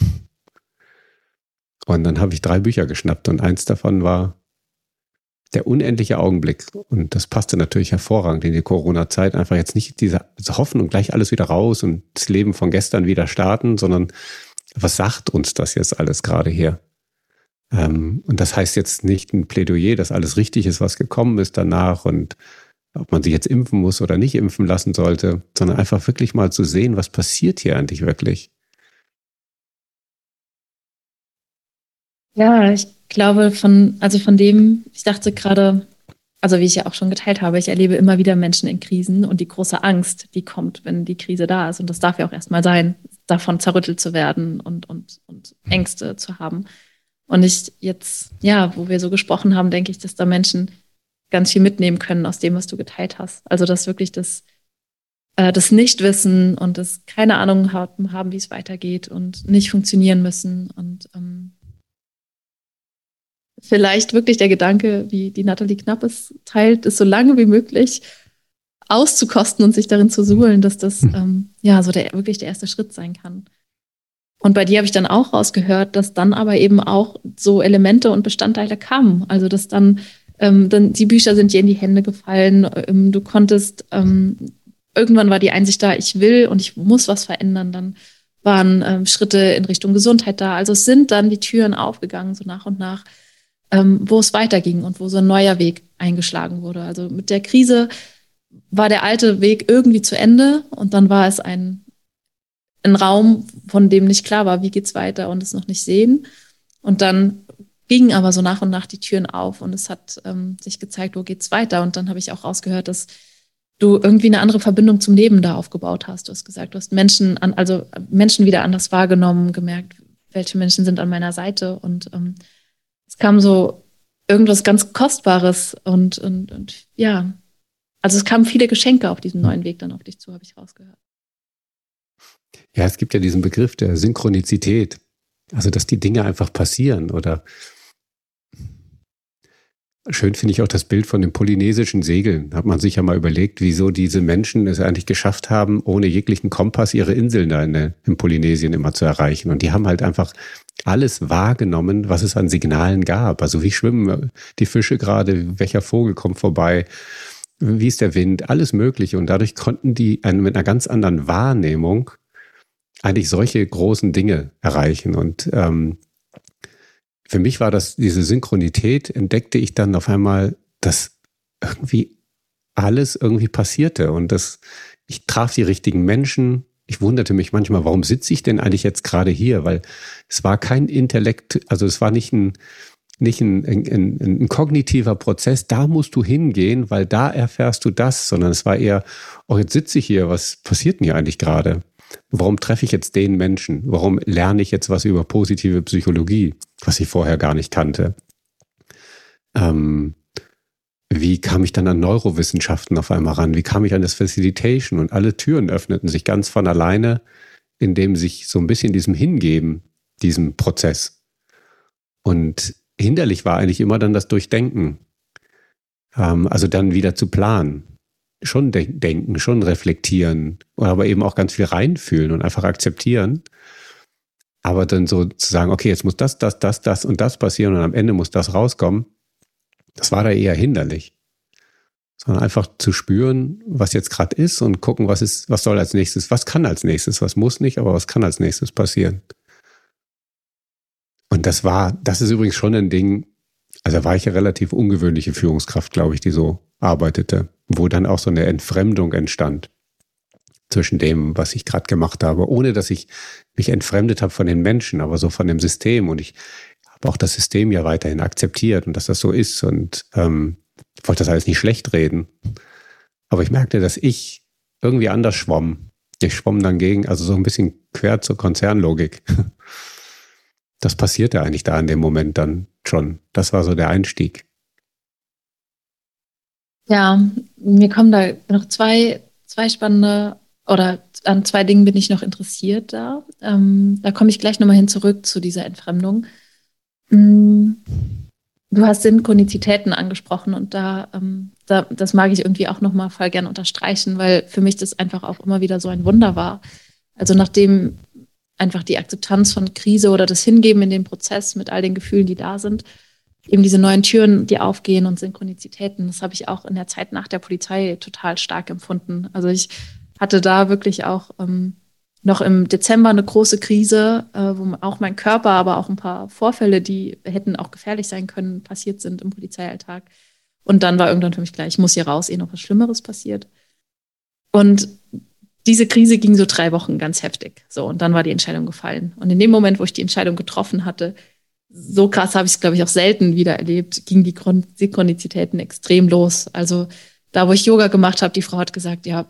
Und dann habe ich drei Bücher geschnappt und eins davon war der unendliche Augenblick. Und das passte natürlich hervorragend in die Corona-Zeit. Einfach jetzt nicht diese Hoffnung, gleich alles wieder raus und das Leben von gestern wieder starten, sondern was sagt uns das jetzt alles gerade hier? Ähm, und das heißt jetzt nicht ein Plädoyer, dass alles richtig ist, was gekommen ist danach und ob man sich jetzt impfen muss oder nicht impfen lassen sollte, sondern einfach wirklich mal zu sehen, was passiert hier eigentlich wirklich. Ja, ich glaube von, also von dem, ich dachte gerade, also wie ich ja auch schon geteilt habe, ich erlebe immer wieder Menschen in Krisen und die große Angst, die kommt, wenn die Krise da ist. Und das darf ja auch erstmal sein, davon zerrüttelt zu werden und, und, und mhm. Ängste zu haben. Und ich jetzt, ja, wo wir so gesprochen haben, denke ich, dass da Menschen ganz viel mitnehmen können aus dem, was du geteilt hast. Also dass wirklich das, äh, das Nichtwissen und das keine Ahnung haben, haben, wie es weitergeht und nicht funktionieren müssen und ähm, vielleicht wirklich der Gedanke, wie die Nathalie Knapp es teilt, ist so lange wie möglich auszukosten und sich darin zu suhlen, dass das hm. ähm, ja so der wirklich der erste Schritt sein kann. Und bei dir habe ich dann auch rausgehört, dass dann aber eben auch so Elemente und Bestandteile kamen. Also dass dann, ähm, dann die Bücher sind dir in die Hände gefallen. Ähm, du konntest ähm, irgendwann war die Einsicht da, ich will und ich muss was verändern. Dann waren ähm, Schritte in Richtung Gesundheit da. Also es sind dann die Türen aufgegangen so nach und nach ähm, wo es weiterging und wo so ein neuer Weg eingeschlagen wurde. Also mit der Krise war der alte Weg irgendwie zu Ende und dann war es ein, ein Raum, von dem nicht klar war, wie geht's weiter und es noch nicht sehen. Und dann gingen aber so nach und nach die Türen auf und es hat ähm, sich gezeigt, wo geht's weiter. Und dann habe ich auch rausgehört, dass du irgendwie eine andere Verbindung zum Leben da aufgebaut hast. Du hast gesagt, du hast Menschen an, also Menschen wieder anders wahrgenommen, gemerkt, welche Menschen sind an meiner Seite und ähm, es kam so irgendwas ganz Kostbares und, und, und ja, also es kamen viele Geschenke auf diesem neuen Weg dann auf dich zu, habe ich rausgehört. Ja, es gibt ja diesen Begriff der Synchronizität. Also, dass die Dinge einfach passieren oder Schön finde ich auch das Bild von den polynesischen Segeln. Hat man sich ja mal überlegt, wieso diese Menschen es eigentlich geschafft haben, ohne jeglichen Kompass ihre Inseln da in, der, in Polynesien immer zu erreichen. Und die haben halt einfach alles wahrgenommen, was es an Signalen gab. Also wie schwimmen die Fische gerade, welcher Vogel kommt vorbei, wie ist der Wind, alles Mögliche. Und dadurch konnten die mit einer ganz anderen Wahrnehmung eigentlich solche großen Dinge erreichen. Und ähm, für mich war das, diese Synchronität, entdeckte ich dann auf einmal, dass irgendwie alles irgendwie passierte und dass ich traf die richtigen Menschen. Ich wunderte mich manchmal, warum sitze ich denn eigentlich jetzt gerade hier? Weil es war kein Intellekt, also es war nicht ein, nicht ein, ein, ein, kognitiver Prozess, da musst du hingehen, weil da erfährst du das, sondern es war eher, oh, jetzt sitze ich hier, was passiert mir eigentlich gerade? Warum treffe ich jetzt den Menschen? Warum lerne ich jetzt was über positive Psychologie, was ich vorher gar nicht kannte? Ähm, wie kam ich dann an Neurowissenschaften auf einmal ran? Wie kam ich an das Facilitation? Und alle Türen öffneten sich ganz von alleine, indem sich so ein bisschen diesem Hingeben, diesem Prozess. Und hinderlich war eigentlich immer dann das Durchdenken. Ähm, also dann wieder zu planen schon de denken, schon reflektieren, aber eben auch ganz viel reinfühlen und einfach akzeptieren. Aber dann so zu sagen, okay, jetzt muss das, das, das, das und das passieren und am Ende muss das rauskommen, das war da eher hinderlich. Sondern einfach zu spüren, was jetzt gerade ist und gucken, was ist, was soll als nächstes, was kann als nächstes, was muss nicht, aber was kann als nächstes passieren. Und das war, das ist übrigens schon ein Ding, also war ich ja relativ ungewöhnliche Führungskraft, glaube ich, die so arbeitete, wo dann auch so eine Entfremdung entstand zwischen dem, was ich gerade gemacht habe, ohne dass ich mich entfremdet habe von den Menschen, aber so von dem System. Und ich habe auch das System ja weiterhin akzeptiert und dass das so ist. Und ähm, ich wollte das alles nicht schlecht reden. Aber ich merkte, dass ich irgendwie anders schwamm. Ich schwamm dann gegen, also so ein bisschen quer zur Konzernlogik. [laughs] Das passierte eigentlich da in dem Moment dann schon. Das war so der Einstieg. Ja, mir kommen da noch zwei, zwei spannende oder an zwei Dingen bin ich noch interessiert da. Ähm, da komme ich gleich nochmal hin zurück zu dieser Entfremdung. Mm, du hast Synchronizitäten angesprochen und da, ähm, da das mag ich irgendwie auch nochmal voll gern unterstreichen, weil für mich das einfach auch immer wieder so ein Wunder war. Also nachdem einfach die Akzeptanz von Krise oder das Hingeben in den Prozess mit all den Gefühlen, die da sind, eben diese neuen Türen, die aufgehen und Synchronizitäten. Das habe ich auch in der Zeit nach der Polizei total stark empfunden. Also ich hatte da wirklich auch ähm, noch im Dezember eine große Krise, äh, wo auch mein Körper, aber auch ein paar Vorfälle, die hätten auch gefährlich sein können, passiert sind im Polizeialltag. Und dann war irgendwann für mich klar, ich muss hier raus, eh noch was Schlimmeres passiert. Und diese Krise ging so drei Wochen ganz heftig. So, und dann war die Entscheidung gefallen. Und in dem Moment, wo ich die Entscheidung getroffen hatte, so krass habe ich es, glaube ich, auch selten wieder erlebt, ging die Synchronizitäten extrem los. Also da, wo ich Yoga gemacht habe, die Frau hat gesagt, ja,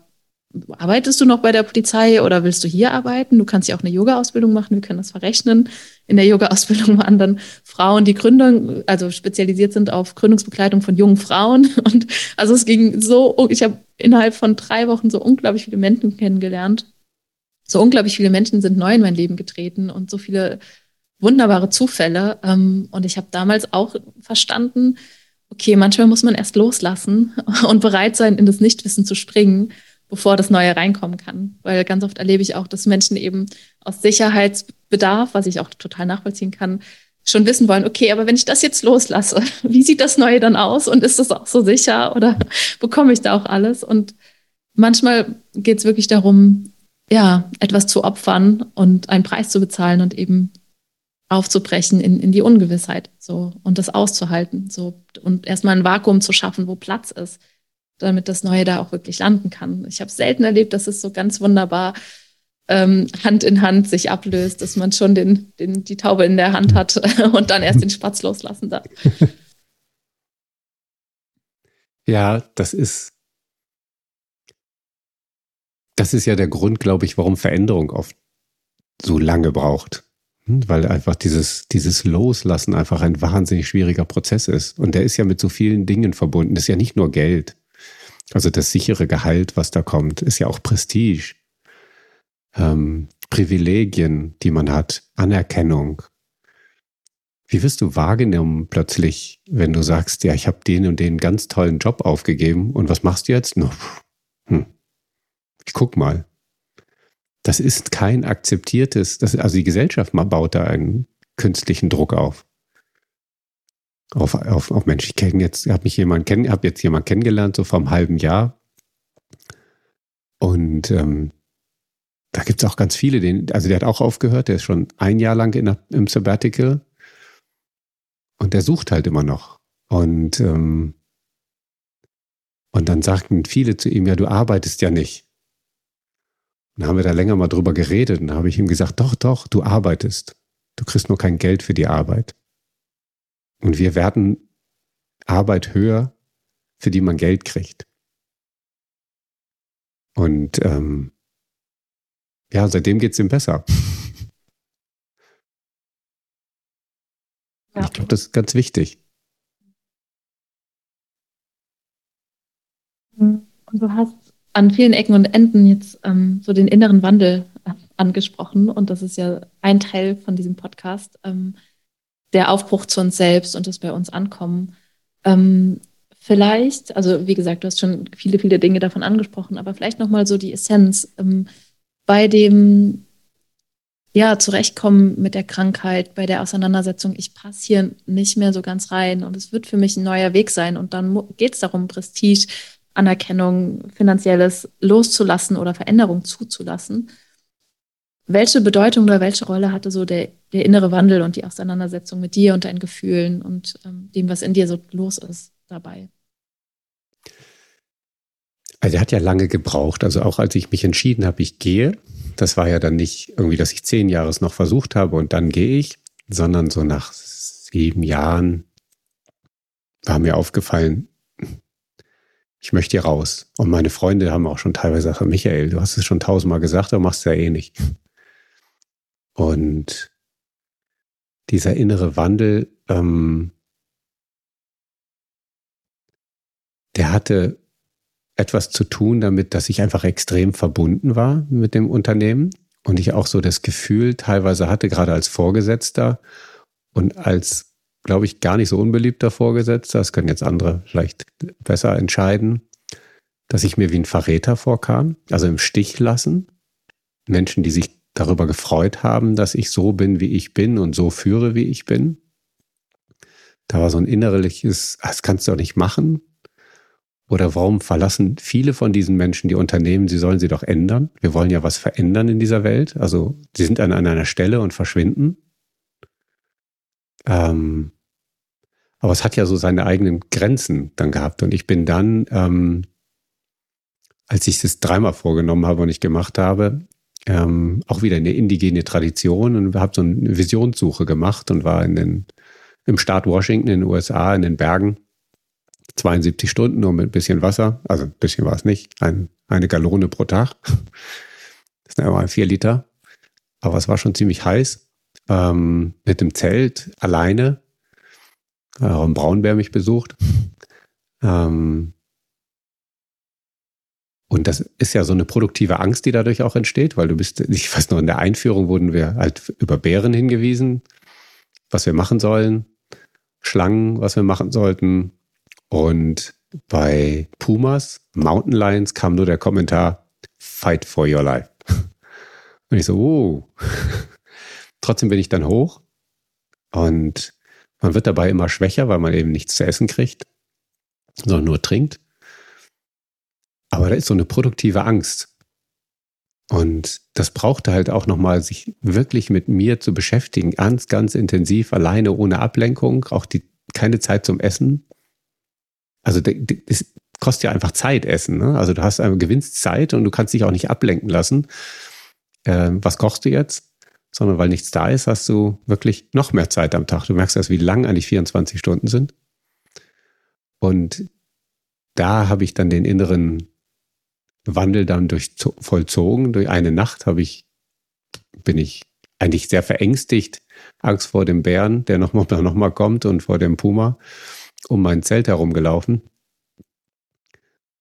arbeitest du noch bei der Polizei oder willst du hier arbeiten? Du kannst ja auch eine Yoga-Ausbildung machen, wir können das verrechnen. In der Yoga-Ausbildung [laughs] waren dann Frauen, die Gründung, also spezialisiert sind auf Gründungsbegleitung von jungen Frauen. [laughs] Und also es ging so, ich habe innerhalb von drei Wochen so unglaublich viele Menschen kennengelernt. So unglaublich viele Menschen sind neu in mein Leben getreten und so viele wunderbare Zufälle. Ähm, und ich habe damals auch verstanden, okay, manchmal muss man erst loslassen [laughs] und bereit sein, in das Nichtwissen zu springen bevor das Neue reinkommen kann. Weil ganz oft erlebe ich auch, dass Menschen eben aus Sicherheitsbedarf, was ich auch total nachvollziehen kann, schon wissen wollen, okay, aber wenn ich das jetzt loslasse, [laughs] wie sieht das Neue dann aus und ist das auch so sicher oder [laughs] bekomme ich da auch alles? Und manchmal geht es wirklich darum, ja, etwas zu opfern und einen Preis zu bezahlen und eben aufzubrechen in, in die Ungewissheit so und das auszuhalten so und erstmal ein Vakuum zu schaffen, wo Platz ist damit das Neue da auch wirklich landen kann. Ich habe selten erlebt, dass es so ganz wunderbar ähm, Hand in Hand sich ablöst, dass man schon den, den, die Taube in der Hand hat [laughs] und dann erst den Spatz loslassen darf. [laughs] Ja, das ist, das ist ja der Grund, glaube ich, warum Veränderung oft so lange braucht. Hm, weil einfach dieses, dieses Loslassen einfach ein wahnsinnig schwieriger Prozess ist. Und der ist ja mit so vielen Dingen verbunden. Das ist ja nicht nur Geld. Also das sichere Gehalt, was da kommt, ist ja auch Prestige, ähm, Privilegien, die man hat, Anerkennung. Wie wirst du wahrgenommen plötzlich, wenn du sagst, ja, ich habe den und den ganz tollen Job aufgegeben und was machst du jetzt? No, hm, ich guck mal. Das ist kein akzeptiertes, das, also die Gesellschaft baut da einen künstlichen Druck auf auf, auf, auf Mensch. Ich kenne jetzt, habe mich jemand kennen, habe jetzt jemand kennengelernt, so vor einem halben Jahr. Und ähm, da gibt es auch ganz viele, den, also der hat auch aufgehört, der ist schon ein Jahr lang in, im Sabbatical und der sucht halt immer noch. Und, ähm, und dann sagten viele zu ihm, ja, du arbeitest ja nicht. Dann haben wir da länger mal drüber geredet und dann habe ich ihm gesagt, doch, doch, du arbeitest. Du kriegst nur kein Geld für die Arbeit. Und wir werden Arbeit höher, für die man Geld kriegt. Und ähm, ja, seitdem geht es ihm besser. Ja. [laughs] Ich glaube, das ist ganz wichtig. Und du hast an vielen Ecken und Enden jetzt ähm, so den inneren Wandel äh, angesprochen. Und das ist ja ein Teil von diesem Podcast. Ähm, der Aufbruch zu uns selbst und das bei uns ankommen. Ähm, vielleicht, also wie gesagt, du hast schon viele, viele Dinge davon angesprochen, aber vielleicht nochmal so die Essenz ähm, bei dem ja, zurechtkommen mit der Krankheit, bei der Auseinandersetzung, ich passe hier nicht mehr so ganz rein und es wird für mich ein neuer Weg sein. Und dann geht es darum, Prestige, Anerkennung, finanzielles loszulassen oder Veränderung zuzulassen. Welche Bedeutung oder welche Rolle hatte so der, der innere Wandel und die Auseinandersetzung mit dir und deinen Gefühlen und ähm, dem, was in dir so los ist dabei? Also er hat ja lange gebraucht. Also auch als ich mich entschieden habe, ich gehe, das war ja dann nicht irgendwie, dass ich zehn Jahre es noch versucht habe und dann gehe ich, sondern so nach sieben Jahren war mir aufgefallen, ich möchte hier raus. Und meine Freunde haben auch schon teilweise gesagt, Michael, du hast es schon tausendmal gesagt, aber machst es ja eh nicht. Und dieser innere Wandel, ähm, der hatte etwas zu tun damit, dass ich einfach extrem verbunden war mit dem Unternehmen und ich auch so das Gefühl teilweise hatte, gerade als Vorgesetzter und als, glaube ich, gar nicht so unbeliebter Vorgesetzter, das können jetzt andere vielleicht besser entscheiden, dass ich mir wie ein Verräter vorkam, also im Stich lassen. Menschen, die sich darüber gefreut haben, dass ich so bin, wie ich bin und so führe, wie ich bin. Da war so ein innerliches, ah, das kannst du auch nicht machen. Oder warum verlassen viele von diesen Menschen die Unternehmen? Sie sollen sie doch ändern. Wir wollen ja was verändern in dieser Welt. Also sie sind an einer Stelle und verschwinden. Ähm, aber es hat ja so seine eigenen Grenzen dann gehabt. Und ich bin dann, ähm, als ich es dreimal vorgenommen habe und ich gemacht habe, ähm, auch wieder eine indigene Tradition und habe so eine Visionssuche gemacht und war in den, im Staat Washington in den USA, in den Bergen 72 Stunden nur mit ein bisschen Wasser, also ein bisschen war es nicht, ein, eine Gallone pro Tag. [laughs] Das sind einmal vier Liter. Aber es war schon ziemlich heiß. Ähm, mit dem Zelt alleine. Äh, auch ein Braunbär mich besucht. Ähm, und das ist ja so eine produktive Angst, die dadurch auch entsteht, weil du bist, ich weiß noch, in der Einführung wurden wir halt über Bären hingewiesen, was wir machen sollen, Schlangen, was wir machen sollten, und bei Pumas, Mountain Lions kam nur der Kommentar, fight for your life. [laughs] Und ich so, oh. [laughs] Trotzdem bin ich dann hoch und man wird dabei immer schwächer, weil man eben nichts zu essen kriegt, sondern nur trinkt. Aber da ist so eine produktive Angst. Und das brauchte halt auch nochmal, sich wirklich mit mir zu beschäftigen, ganz, ganz intensiv, alleine, ohne Ablenkung, auch die, keine Zeit zum Essen. Also das kostet ja einfach Zeit, Essen. Ne? Also du hast gewinnst Zeit und du kannst dich auch nicht ablenken lassen. Äh, was kochst du jetzt? Sondern weil nichts da ist, hast du wirklich noch mehr Zeit am Tag. Du merkst erst, wie lang eigentlich 24 Stunden sind. Und da habe ich dann den inneren Wandel dann durch vollzogen. Durch eine Nacht habe ich, bin ich eigentlich sehr verängstigt, Angst vor dem Bären, der nochmal [laughs] noch mal kommt und vor dem Puma um mein Zelt herumgelaufen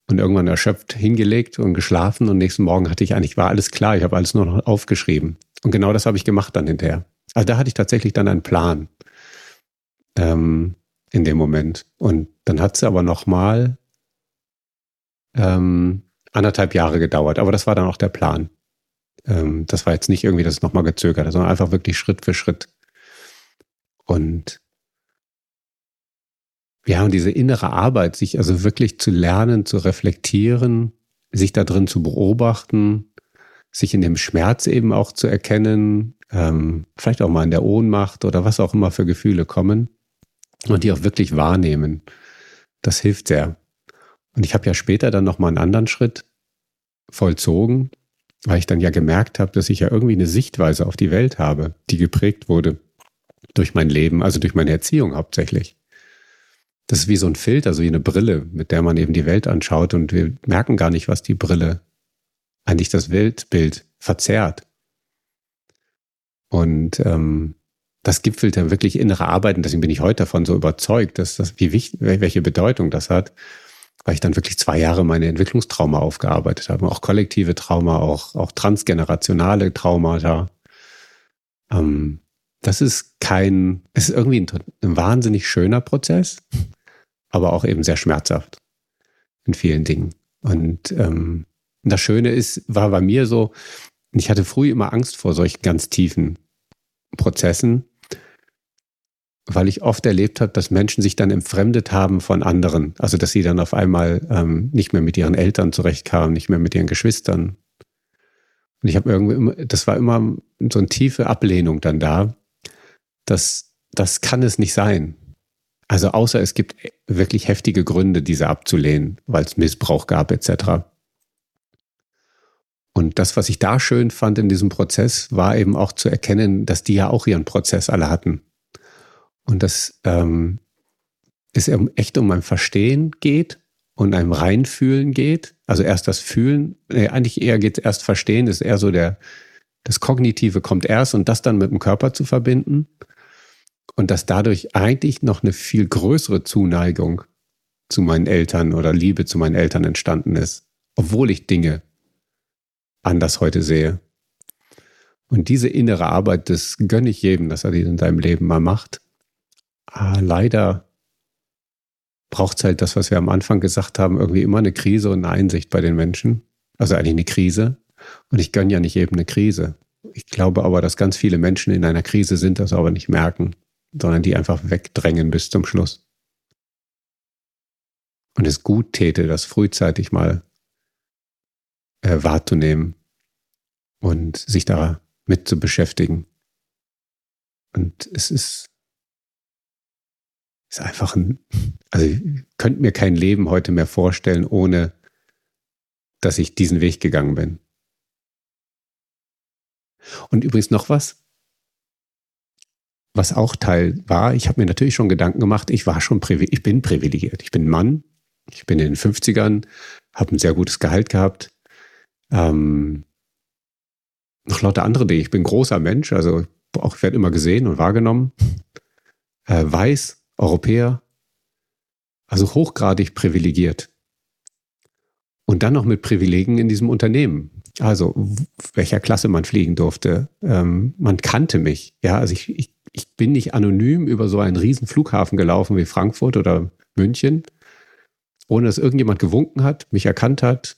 und irgendwann erschöpft hingelegt und geschlafen und nächsten Morgen hatte ich eigentlich, war alles klar, ich habe alles nur noch aufgeschrieben. Und genau das habe ich gemacht dann hinterher. Also da hatte ich tatsächlich dann einen Plan ähm, in dem Moment. Und dann hat es aber nochmal ähm, anderthalb Jahre gedauert, aber das war dann auch der Plan. Ähm, das war jetzt nicht irgendwie, dass es nochmal gezögert hat, sondern einfach wirklich Schritt für Schritt. Und ja, und diese innere Arbeit, sich also wirklich zu lernen, zu reflektieren, sich da drin zu beobachten, sich in dem Schmerz eben auch zu erkennen, ähm, vielleicht auch mal in der Ohnmacht oder was auch immer für Gefühle kommen und die auch wirklich wahrnehmen. Das hilft sehr. Und ich habe ja später dann nochmal einen anderen Schritt vollzogen, weil ich dann ja gemerkt habe, dass ich ja irgendwie eine Sichtweise auf die Welt habe, die geprägt wurde durch mein Leben, also durch meine Erziehung hauptsächlich das ist wie so ein Filter, so wie eine Brille, mit der man eben die Welt anschaut und wir merken gar nicht, was die Brille eigentlich das Weltbild verzerrt. Und ähm, das gipfelt ja wirklich innere Arbeit und deswegen bin ich heute davon so überzeugt, dass das, wie wichtig, welche Bedeutung das hat, weil ich dann wirklich zwei Jahre meine Entwicklungstrauma aufgearbeitet habe, auch kollektive Trauma, auch, auch transgenerationale Traumata. Ähm, das ist kein, es ist irgendwie ein, ein wahnsinnig schöner Prozess aber auch eben sehr schmerzhaft in vielen Dingen. Und ähm, das Schöne ist, war bei mir so, ich hatte früh immer Angst vor solchen ganz tiefen Prozessen, weil ich oft erlebt habe, dass Menschen sich dann entfremdet haben von anderen. Also dass sie dann auf einmal ähm, nicht mehr mit ihren Eltern zurechtkamen, nicht mehr mit ihren Geschwistern. Und ich habe irgendwie immer, das war immer so eine tiefe Ablehnung dann da. dass das kann es nicht sein. Also außer es gibt wirklich heftige Gründe, diese abzulehnen, weil es Missbrauch gab etc. Und das, was ich da schön fand in diesem Prozess, war eben auch zu erkennen, dass die ja auch ihren Prozess alle hatten. Und dass ähm, es echt um ein Verstehen geht und einem Reinfühlen geht. Also erst das Fühlen, nee, eigentlich eher geht es erst Verstehen, ist eher so der, das Kognitive kommt erst und das dann mit dem Körper zu verbinden und dass dadurch eigentlich noch eine viel größere Zuneigung zu meinen Eltern oder Liebe zu meinen Eltern entstanden ist, obwohl ich Dinge anders heute sehe. Und diese innere Arbeit, das gönne ich jedem, dass er die in seinem Leben mal macht. Ah, leider braucht es halt das, was wir am Anfang gesagt haben, irgendwie immer eine Krise und eine Einsicht bei den Menschen. Also eigentlich eine Krise. Und ich gönne ja nicht eben eine Krise. Ich glaube aber, dass ganz viele Menschen in einer Krise sind, das aber nicht merken sondern die einfach wegdrängen bis zum Schluss. und es gut täte, das frühzeitig mal äh, wahrzunehmen und sich da mit zu beschäftigen. Und es ist, ist einfach ein, also ich könnte mir kein Leben heute mehr vorstellen, ohne dass ich diesen Weg gegangen bin. Und übrigens noch was, was auch Teil war, ich habe mir natürlich schon Gedanken gemacht, ich war schon ich bin privilegiert. Ich bin Mann, ich bin in den 50ern, habe ein sehr gutes Gehalt gehabt. Ähm, noch lauter andere Dinge. Ich bin großer Mensch, also auch ich werde immer gesehen und wahrgenommen. Äh, weiß, Europäer, also hochgradig privilegiert. Und dann noch mit Privilegien in diesem Unternehmen. Also welcher Klasse man fliegen durfte. Ähm, man kannte mich. Ja, also ich, ich, ich bin nicht anonym über so einen riesen Flughafen gelaufen wie Frankfurt oder München, ohne dass irgendjemand gewunken hat, mich erkannt hat,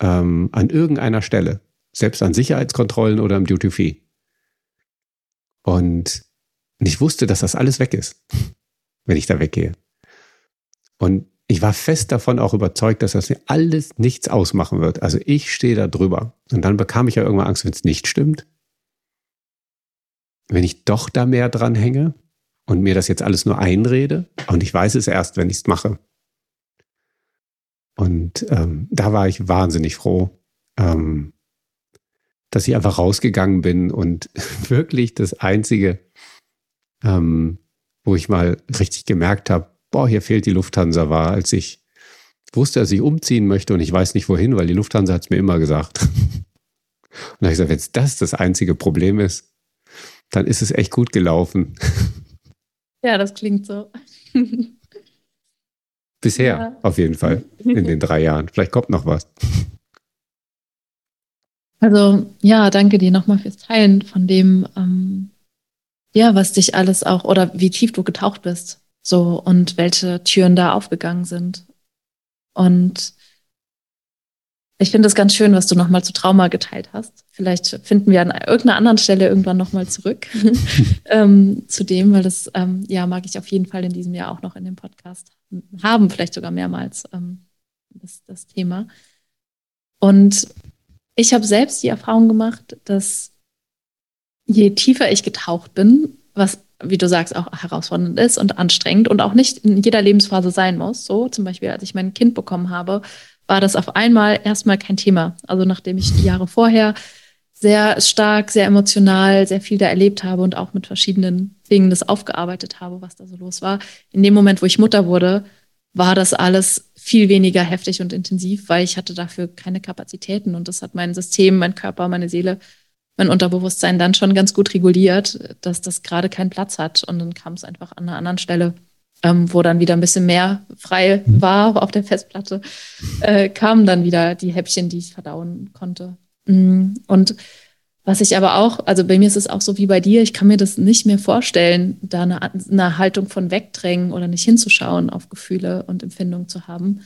ähm, an irgendeiner Stelle. Selbst an Sicherheitskontrollen oder im Duty Free. Und ich wusste, dass das alles weg ist, [laughs] wenn ich da weggehe. Und ich war fest davon auch überzeugt, dass das mir alles nichts ausmachen wird. Also ich stehe da drüber. Und dann bekam ich ja irgendwann Angst, wenn es nicht stimmt. Wenn ich doch da mehr dran hänge und mir das jetzt alles nur einrede. Und ich weiß es erst, wenn ich es mache. Und ähm, da war ich wahnsinnig froh, ähm, dass ich einfach rausgegangen bin und [laughs] wirklich das Einzige, ähm, wo ich mal richtig gemerkt habe, boah, hier fehlt die Lufthansa, war, als ich wusste, dass ich umziehen möchte und ich weiß nicht wohin, weil die Lufthansa hat es mir immer gesagt. [laughs] und da habe ich gesagt, wenn das das einzige Problem ist, dann ist es echt gut gelaufen. [laughs] Ja, das klingt so. Bisher, ja. auf jeden Fall, in den drei Jahren. Vielleicht kommt noch was. Also ja, danke dir nochmal fürs Teilen von dem, ähm, ja, was dich alles auch oder wie tief du getaucht bist, so und welche Türen da aufgegangen sind. Und ich finde es ganz schön, was du nochmal zu Trauma geteilt hast. Vielleicht finden wir an irgendeiner anderen Stelle irgendwann nochmal zurück [laughs] ähm, zu dem, weil das ähm, ja mag ich auf jeden Fall in diesem Jahr auch noch in dem Podcast haben, vielleicht sogar mehrmals ähm, das, das Thema. Und ich habe selbst die Erfahrung gemacht, dass je tiefer ich getaucht bin, was, wie du sagst, auch herausfordernd ist und anstrengend und auch nicht in jeder Lebensphase sein muss, so zum Beispiel, als ich mein Kind bekommen habe, war das auf einmal erstmal kein Thema. Also nachdem ich die Jahre vorher sehr stark, sehr emotional, sehr viel da erlebt habe und auch mit verschiedenen Dingen das aufgearbeitet habe, was da so los war. In dem Moment, wo ich Mutter wurde, war das alles viel weniger heftig und intensiv, weil ich hatte dafür keine Kapazitäten und das hat mein System, mein Körper, meine Seele, mein Unterbewusstsein dann schon ganz gut reguliert, dass das gerade keinen Platz hat und dann kam es einfach an einer anderen Stelle, ähm, wo dann wieder ein bisschen mehr frei war auf der Festplatte, äh, kamen dann wieder die Häppchen, die ich verdauen konnte. Mm, und was ich aber auch, also bei mir ist es auch so wie bei dir, ich kann mir das nicht mehr vorstellen, da eine, eine Haltung von Wegdrängen oder nicht hinzuschauen auf Gefühle und Empfindungen zu haben.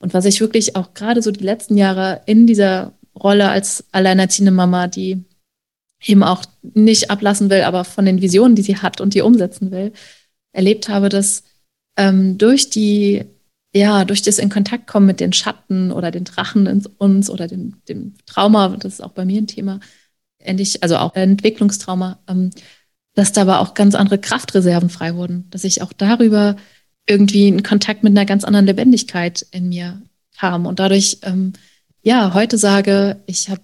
Und was ich wirklich auch gerade so die letzten Jahre in dieser Rolle als alleinerziehende Mama, die eben auch nicht ablassen will, aber von den Visionen, die sie hat und die umsetzen will, erlebt habe, dass ähm, durch die, ja, durch das in Kontakt kommen mit den Schatten oder den Drachen in uns oder dem, dem Trauma, das ist auch bei mir ein Thema, ähnlich, also auch Entwicklungstrauma, ähm, dass da aber auch ganz andere Kraftreserven frei wurden, dass ich auch darüber irgendwie in Kontakt mit einer ganz anderen Lebendigkeit in mir kam. Und dadurch ähm, ja heute sage, ich habe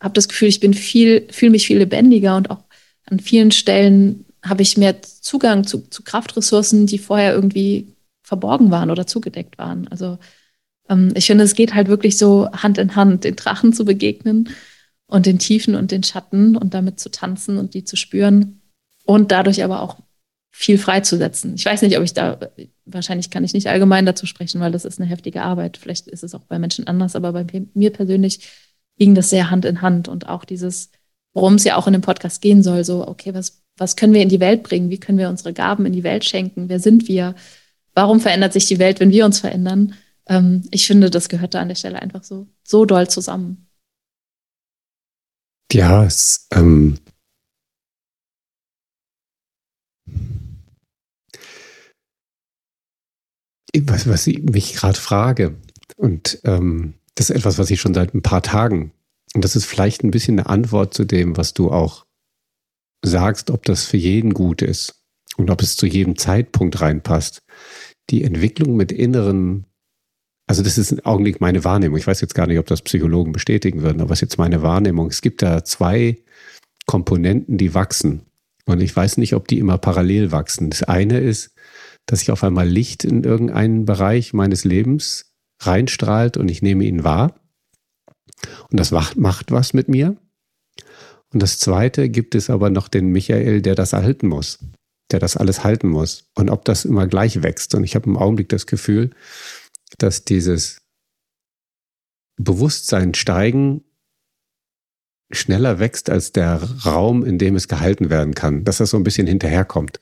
hab das Gefühl, ich bin viel, fühle mich viel lebendiger und auch an vielen Stellen habe ich mehr Zugang zu, zu Kraftressourcen, die vorher irgendwie verborgen waren oder zugedeckt waren. Also ähm, ich finde, es geht halt wirklich so Hand in Hand, den Drachen zu begegnen und den Tiefen und den Schatten und damit zu tanzen und die zu spüren und dadurch aber auch viel freizusetzen. Ich weiß nicht, ob ich da, wahrscheinlich kann ich nicht allgemein dazu sprechen, weil das ist eine heftige Arbeit. Vielleicht ist es auch bei Menschen anders, aber bei mir persönlich ging das sehr Hand in Hand und auch dieses, worum es ja auch in dem Podcast gehen soll, so, okay, was, was können wir in die Welt bringen? Wie können wir unsere Gaben in die Welt schenken? Wer sind wir? Warum verändert sich die Welt, wenn wir uns verändern? Ähm, ich finde, das gehört da an der Stelle einfach so, so doll zusammen. Ja, es, ähm, was, was ich mich gerade frage, und ähm, das ist etwas, was ich schon seit ein paar Tagen, und das ist vielleicht ein bisschen eine Antwort zu dem, was du auch sagst, ob das für jeden gut ist und ob es zu jedem Zeitpunkt reinpasst. Die Entwicklung mit inneren, also das ist im Augenblick meine Wahrnehmung. Ich weiß jetzt gar nicht, ob das Psychologen bestätigen würden, aber es ist jetzt meine Wahrnehmung. Es gibt da zwei Komponenten, die wachsen. Und ich weiß nicht, ob die immer parallel wachsen. Das eine ist, dass ich auf einmal Licht in irgendeinen Bereich meines Lebens reinstrahlt und ich nehme ihn wahr. Und das macht, was mit mir. Und das zweite gibt es aber noch den Michael, der das halten muss, der das alles halten muss. Und ob das immer gleich wächst. Und ich habe im Augenblick das Gefühl, dass dieses Bewusstsein steigen schneller wächst als der Raum, in dem es gehalten werden kann, dass das so ein bisschen hinterherkommt.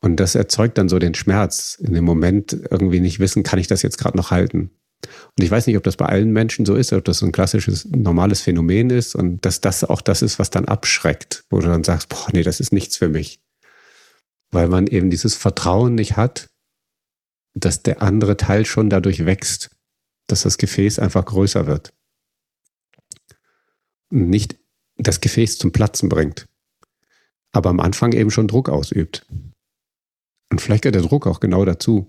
Und das erzeugt dann so den Schmerz, in dem Moment irgendwie nicht wissen, kann ich das jetzt gerade noch halten. Und ich weiß nicht, ob das bei allen Menschen so ist, ob das so ein klassisches, normales Phänomen ist und dass das auch das ist, was dann abschreckt, wo du dann sagst, boah, nee, das ist nichts für mich. Weil man eben dieses Vertrauen nicht hat, dass der andere Teil schon dadurch wächst, dass das Gefäß einfach größer wird. Und nicht das Gefäß zum Platzen bringt, aber am Anfang eben schon Druck ausübt. Und vielleicht gehört der Druck auch genau dazu.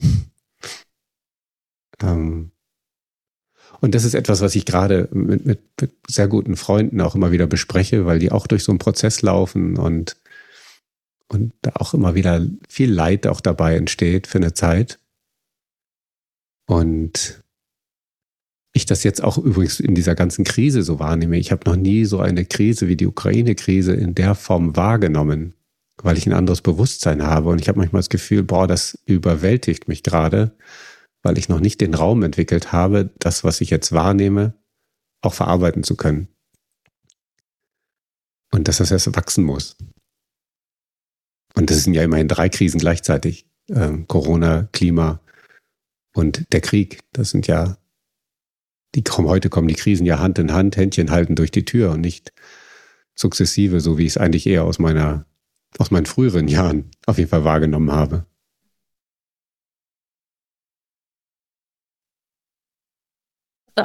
ähm, und das ist etwas, was ich gerade mit, mit, mit, sehr guten Freunden auch immer wieder bespreche, weil die auch durch so einen Prozess laufen und, und da auch immer wieder viel Leid auch dabei entsteht für eine Zeit. Und ich das jetzt auch übrigens in dieser ganzen Krise so wahrnehme. Ich habe noch nie so eine Krise wie die Ukraine-Krise in der Form wahrgenommen, weil ich ein anderes Bewusstsein habe. Und ich habe manchmal das Gefühl, boah, das überwältigt mich gerade weil ich noch nicht den Raum entwickelt habe, das, was ich jetzt wahrnehme, auch verarbeiten zu können. Und dass das erst wachsen muss. Und das sind ja immerhin drei Krisen gleichzeitig. Ähm, Corona, Klima und der Krieg. Das sind ja, die kommen, heute kommen die Krisen ja Hand in Hand, Händchen halten durch die Tür und nicht sukzessive, so wie ich es eigentlich eher aus meiner, aus meinen früheren Jahren auf jeden Fall wahrgenommen habe.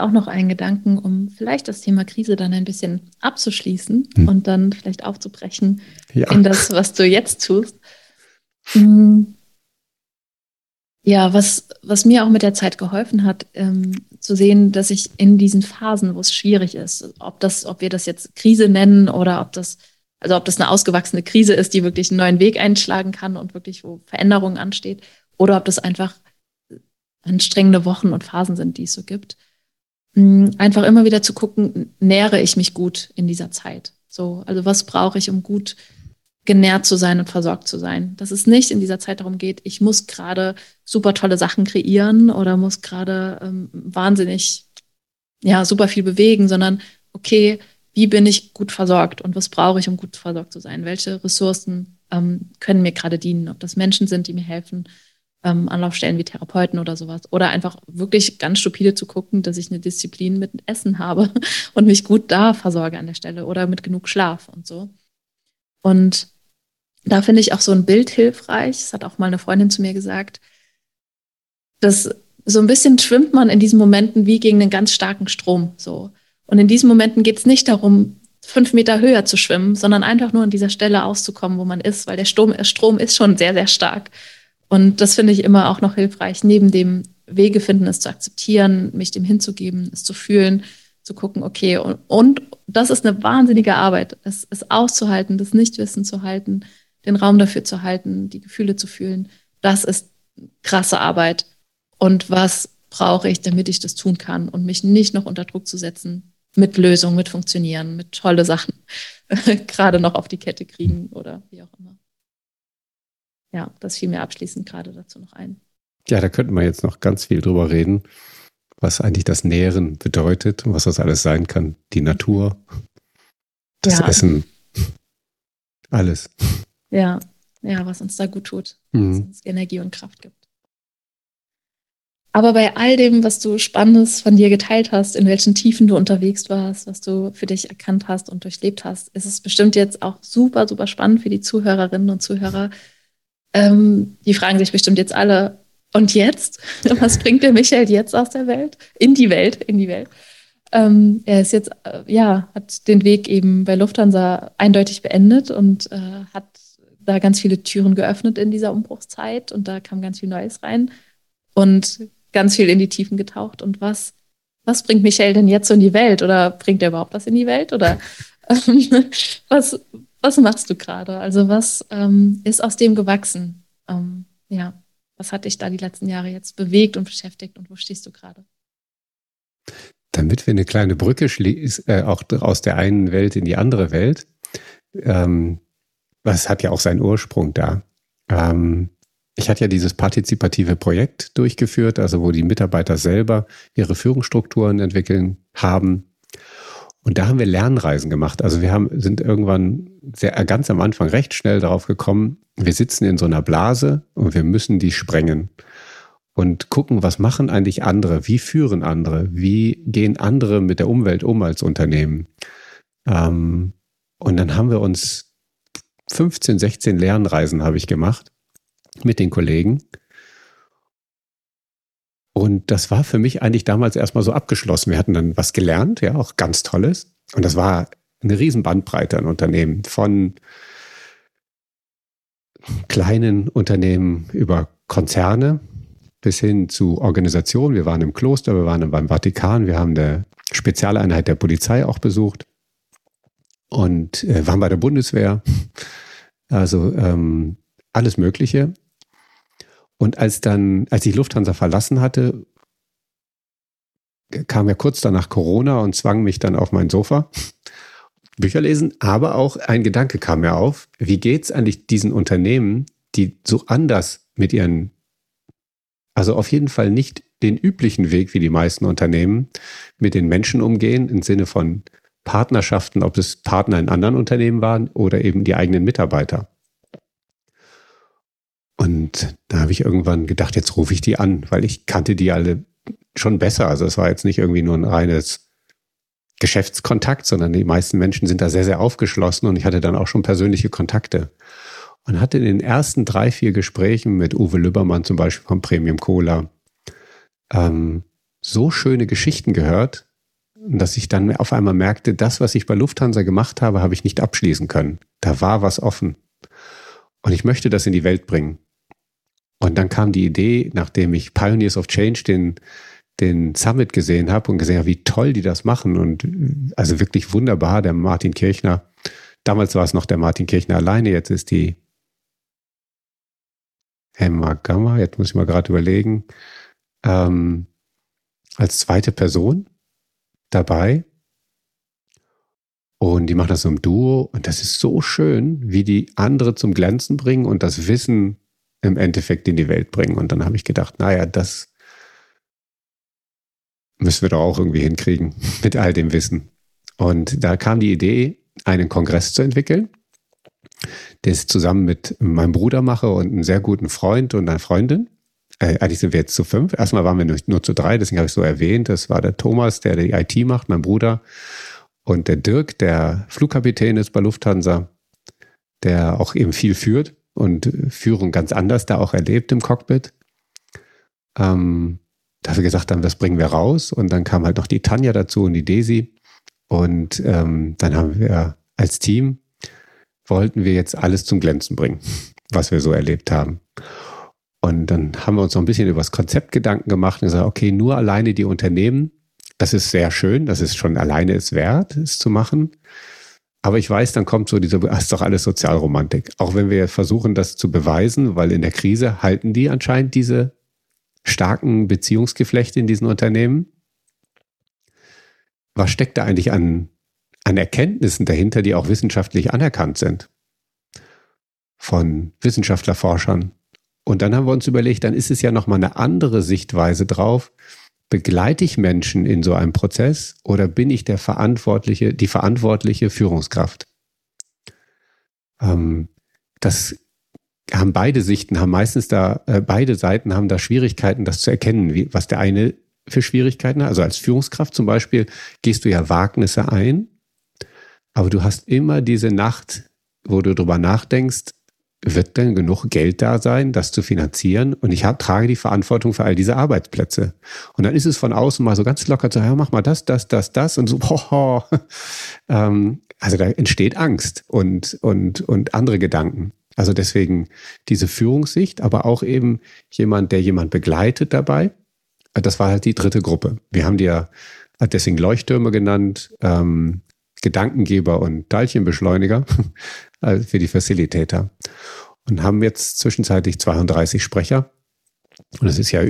Auch noch einen Gedanken, um vielleicht das Thema Krise dann ein bisschen abzuschließen hm. und dann vielleicht aufzubrechen ja. in das, was du jetzt tust. Hm. Ja, was, was mir auch mit der Zeit geholfen hat, ähm, zu sehen, dass ich in diesen Phasen, wo es schwierig ist, ob das, ob wir das jetzt Krise nennen oder ob das, also ob das eine ausgewachsene Krise ist, die wirklich einen neuen Weg einschlagen kann und wirklich, wo Veränderungen ansteht, oder ob das einfach anstrengende Wochen und Phasen sind, die es so gibt einfach immer wieder zu gucken, nähere ich mich gut in dieser Zeit. So, also was brauche ich, um gut genährt zu sein und versorgt zu sein. Dass es nicht in dieser Zeit darum geht, ich muss gerade super tolle Sachen kreieren oder muss gerade ähm, wahnsinnig, ja, super viel bewegen, sondern okay, wie bin ich gut versorgt und was brauche ich, um gut versorgt zu sein? Welche Ressourcen ähm, können mir gerade dienen? Ob das Menschen sind, die mir helfen, ähm, Anlaufstellen wie Therapeuten oder sowas. Oder einfach wirklich ganz stupide zu gucken, dass ich eine Disziplin mit Essen habe [laughs] und mich gut da versorge an der Stelle oder mit genug Schlaf und so. Und da finde ich auch so ein Bild hilfreich. Das hat auch mal eine Freundin zu mir gesagt, dass so ein bisschen schwimmt man in diesen Momenten wie gegen einen ganz starken Strom. So. Und in diesen Momenten geht es nicht darum, fünf Meter höher zu schwimmen, sondern einfach nur an dieser Stelle auszukommen, wo man ist, weil der Strom, Strom ist schon sehr, sehr stark. Und das finde ich immer auch noch hilfreich, neben dem Wege finden, es zu akzeptieren, mich dem hinzugeben, es zu fühlen, zu gucken, okay, und, und das ist eine wahnsinnige Arbeit, es, es auszuhalten, das Nichtwissen zu halten, den Raum dafür zu halten, die Gefühle zu fühlen. Das ist krasse Arbeit. Und was brauche ich, damit ich das tun kann und mich nicht noch unter Druck zu setzen mit Lösungen, mit Funktionieren, mit tolle Sachen [laughs] gerade noch auf die Kette kriegen oder wie auch immer ja, das fiel mir abschließend gerade dazu noch ein. Ja, da könnten wir jetzt noch ganz viel drüber reden, was eigentlich das Nähren bedeutet und was das alles sein kann. Die Natur, das ja. Essen, alles. Ja, ja, was uns da gut tut, mhm. was uns Energie und Kraft gibt. Aber bei all dem, was du Spannendes von dir geteilt hast, in welchen Tiefen du unterwegs warst, was du für dich erkannt hast und durchlebt hast, ist es bestimmt jetzt auch super, super spannend für die Zuhörerinnen und Zuhörer, ähm, die fragen sich bestimmt jetzt alle, Und jetzt? [laughs] Was bringt der Michael jetzt aus der Welt? In die Welt, in die Welt. Ähm, er ist jetzt, äh, ja, hat den Weg eben bei Lufthansa eindeutig beendet und äh, hat da ganz viele Türen geöffnet in dieser Umbruchszeit und da kam ganz viel Neues rein und ganz viel in die Tiefen getaucht. Und was, was bringt Michael denn jetzt so in die Welt? Oder bringt er überhaupt was in die Welt? Oder [laughs] ähm, was, was machst du gerade? Also was ähm, ist aus dem gewachsen? Ähm, ja, was hat dich da die letzten Jahre jetzt bewegt und beschäftigt und wo stehst du gerade? Damit wir eine kleine Brücke schließen, äh, auch aus der einen Welt in die andere Welt, ähm, was hat ja auch seinen Ursprung da. Ähm, ich hatte ja dieses partizipative Projekt durchgeführt, also wo die Mitarbeiter selber ihre Führungsstrukturen entwickeln haben und da haben wir Lernreisen gemacht. Also wir haben, sind irgendwann sehr, ganz am Anfang recht schnell darauf gekommen, wir sitzen in so einer Blase und wir müssen die sprengen und gucken, was machen eigentlich andere, wie führen andere, wie gehen andere mit der Umwelt um als Unternehmen. Ähm, und dann haben wir uns 15, 16 Lernreisen habe ich gemacht mit den Kollegen und das war für mich eigentlich damals erstmal so abgeschlossen. Wir hatten dann was gelernt, ja, auch ganz Tolles. Und das war eine riesen Bandbreite an Unternehmen von kleinen Unternehmen über Konzerne bis hin zu Organisationen. Wir waren im Kloster, wir waren beim Vatikan, wir haben eine Spezialeinheit der Polizei auch besucht und äh, waren bei der Bundeswehr. Also ähm, alles Mögliche. Und als dann, als ich Lufthansa verlassen hatte, kam ja kurz danach Corona und zwang mich dann auf mein Sofa. [laughs] Bücher lesen, aber auch ein Gedanke kam mir auf. Wie geht es eigentlich diesen Unternehmen, die so anders mit ihren, also auf jeden Fall nicht den üblichen Weg wie die meisten Unternehmen, mit den Menschen umgehen, im Sinne von Partnerschaften, ob es Partner in anderen Unternehmen waren oder eben die eigenen Mitarbeiter. Und da habe ich irgendwann gedacht, jetzt rufe ich die an, weil ich kannte die alle schon besser. Also es war jetzt nicht irgendwie nur ein reines Geschäftskontakt, sondern die meisten Menschen sind da sehr, sehr aufgeschlossen und ich hatte dann auch schon persönliche Kontakte. Und hatte in den ersten drei, vier Gesprächen mit Uwe Lübbermann zum Beispiel von Premium Cola ähm, so schöne Geschichten gehört, dass ich dann auf einmal merkte, das, was ich bei Lufthansa gemacht habe, habe ich nicht abschließen können. Da war was offen. Und ich möchte das in die Welt bringen. Und dann kam die Idee, nachdem ich Pioneers of Change den, den Summit gesehen habe und gesehen habe, wie toll die das machen und also wirklich wunderbar, der Martin Kirchner. Damals war es noch der Martin Kirchner alleine, jetzt ist die Emma Gamma, jetzt muss ich mal gerade überlegen, ähm, als zweite Person dabei. Und die machen das so im Duo und das ist so schön, wie die andere zum Glänzen bringen und das Wissen im Endeffekt in die Welt bringen. Und dann habe ich gedacht, naja, das müssen wir doch auch irgendwie hinkriegen [laughs] mit all dem Wissen. Und da kam die Idee, einen Kongress zu entwickeln, den ich zusammen mit meinem Bruder mache und einem sehr guten Freund und einer Freundin. Äh, eigentlich sind wir jetzt zu fünf. Erstmal waren wir nur, nur zu drei, deswegen habe ich so erwähnt. Das war der Thomas, der die IT macht, mein Bruder. Und der Dirk, der Flugkapitän ist bei Lufthansa, der auch eben viel führt und Führung ganz anders da auch erlebt im Cockpit. Ähm, da wir gesagt haben, das bringen wir raus. Und dann kam halt noch die Tanja dazu und die Desi. Und ähm, dann haben wir als Team, wollten wir jetzt alles zum Glänzen bringen, was wir so erlebt haben. Und dann haben wir uns noch ein bisschen über das Konzept Gedanken gemacht und gesagt, okay, nur alleine die Unternehmen, das ist sehr schön, das ist schon alleine es wert, es zu machen. Aber ich weiß, dann kommt so diese, das ist doch alles Sozialromantik. Auch wenn wir versuchen, das zu beweisen, weil in der Krise halten die anscheinend diese starken Beziehungsgeflechte in diesen Unternehmen. Was steckt da eigentlich an, an Erkenntnissen dahinter, die auch wissenschaftlich anerkannt sind? Von Wissenschaftler, Forschern. Und dann haben wir uns überlegt, dann ist es ja nochmal eine andere Sichtweise drauf, begleite ich Menschen in so einem Prozess oder bin ich der verantwortliche, die verantwortliche Führungskraft? Ähm, das haben beide Sichten, haben meistens da, äh, beide Seiten haben da Schwierigkeiten, das zu erkennen, wie, was der eine für Schwierigkeiten hat. Also als Führungskraft zum Beispiel gehst du ja Wagnisse ein, aber du hast immer diese Nacht, wo du drüber nachdenkst, wird denn genug Geld da sein, das zu finanzieren? Und ich hab, trage die Verantwortung für all diese Arbeitsplätze. Und dann ist es von außen mal so ganz locker zu, ja, mach mal das, das, das, das und so, [laughs] boah, ähm, also da entsteht Angst und, und, und andere Gedanken. Also deswegen diese Führungssicht, aber auch eben jemand, der jemand begleitet dabei. Das war halt die dritte Gruppe. Wir haben die ja deswegen Leuchttürme genannt, ähm, Gedankengeber und Teilchenbeschleuniger also [laughs] für die Facilitator. Und haben jetzt zwischenzeitlich 32 Sprecher. Und das ist ja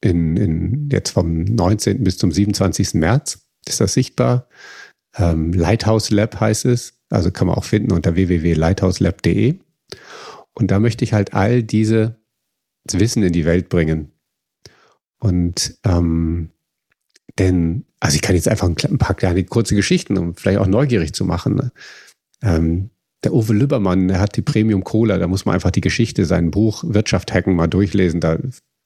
in, in jetzt vom 19. bis zum 27. März ist das sichtbar. Ähm, Lighthouse Lab heißt es. Also kann man auch finden unter www.lighthouselab.de. Und da möchte ich halt all diese Wissen in die Welt bringen. Und ähm, denn, also ich kann jetzt einfach ein paar kleine kurze Geschichten, um vielleicht auch neugierig zu machen. Ne? Ähm, der Uwe Lübbermann, der hat die Premium Cola, da muss man einfach die Geschichte, sein Buch Wirtschaft hacken mal durchlesen. Da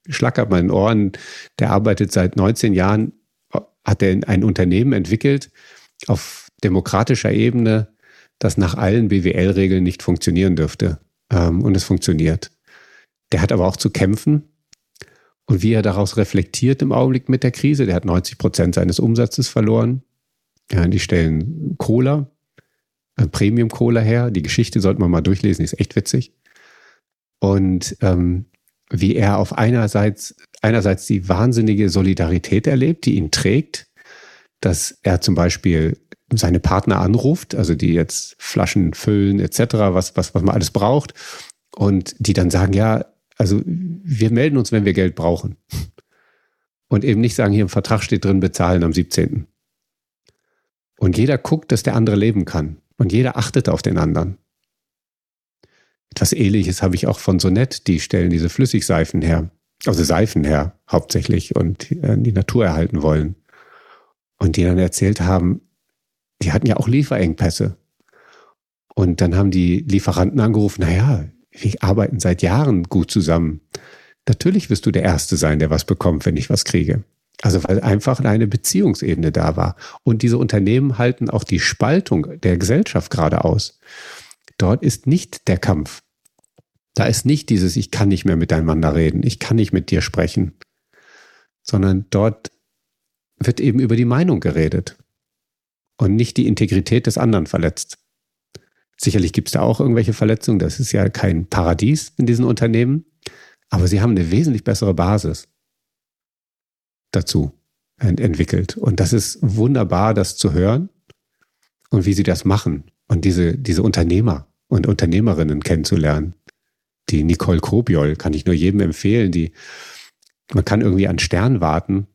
schlackert man in den Ohren. Der arbeitet seit 19 Jahren, hat er ein Unternehmen entwickelt auf demokratischer Ebene, das nach allen BWL-Regeln nicht funktionieren dürfte. Ähm, und es funktioniert. Der hat aber auch zu kämpfen. Und wie er daraus reflektiert im Augenblick mit der Krise, der hat 90 Prozent seines Umsatzes verloren. Ja, die stellen Cola, äh, Premium Cola her. Die Geschichte sollte man mal durchlesen, die ist echt witzig. Und ähm, wie er auf einerseits, einerseits die wahnsinnige Solidarität erlebt, die ihn trägt, dass er zum Beispiel seine Partner anruft, also die jetzt Flaschen füllen etc., was, was, was man alles braucht, und die dann sagen, ja, also wir melden uns, wenn wir Geld brauchen. Und eben nicht sagen, hier im Vertrag steht drin, bezahlen am 17. Und jeder guckt, dass der andere leben kann. Und jeder achtet auf den anderen. Etwas Ähnliches habe ich auch von Sonett, die stellen diese Flüssigseifen her, also Seifen her hauptsächlich und äh, die Natur erhalten wollen. Und die dann erzählt haben, die hatten ja auch Lieferengpässe. Und dann haben die Lieferanten angerufen, naja, wir arbeiten seit Jahren gut zusammen. Natürlich wirst du der Erste sein, der was bekommt, wenn ich was kriege. Also weil einfach eine Beziehungsebene da war. Und diese Unternehmen halten auch die Spaltung der Gesellschaft gerade aus. Dort ist nicht der Kampf. Da ist nicht dieses, ich kann nicht mehr miteinander reden, ich kann nicht mit dir sprechen, sondern dort wird eben über die Meinung geredet und nicht die Integrität des anderen verletzt. Sicherlich gibt es da auch irgendwelche Verletzungen, das ist ja kein Paradies in diesen Unternehmen, aber sie haben eine wesentlich bessere Basis dazu ent entwickelt. Und das ist wunderbar, das zu hören und wie sie das machen und diese, diese Unternehmer und Unternehmerinnen kennenzulernen. Die Nicole Kobiol kann ich nur jedem empfehlen, die man kann irgendwie an Stern warten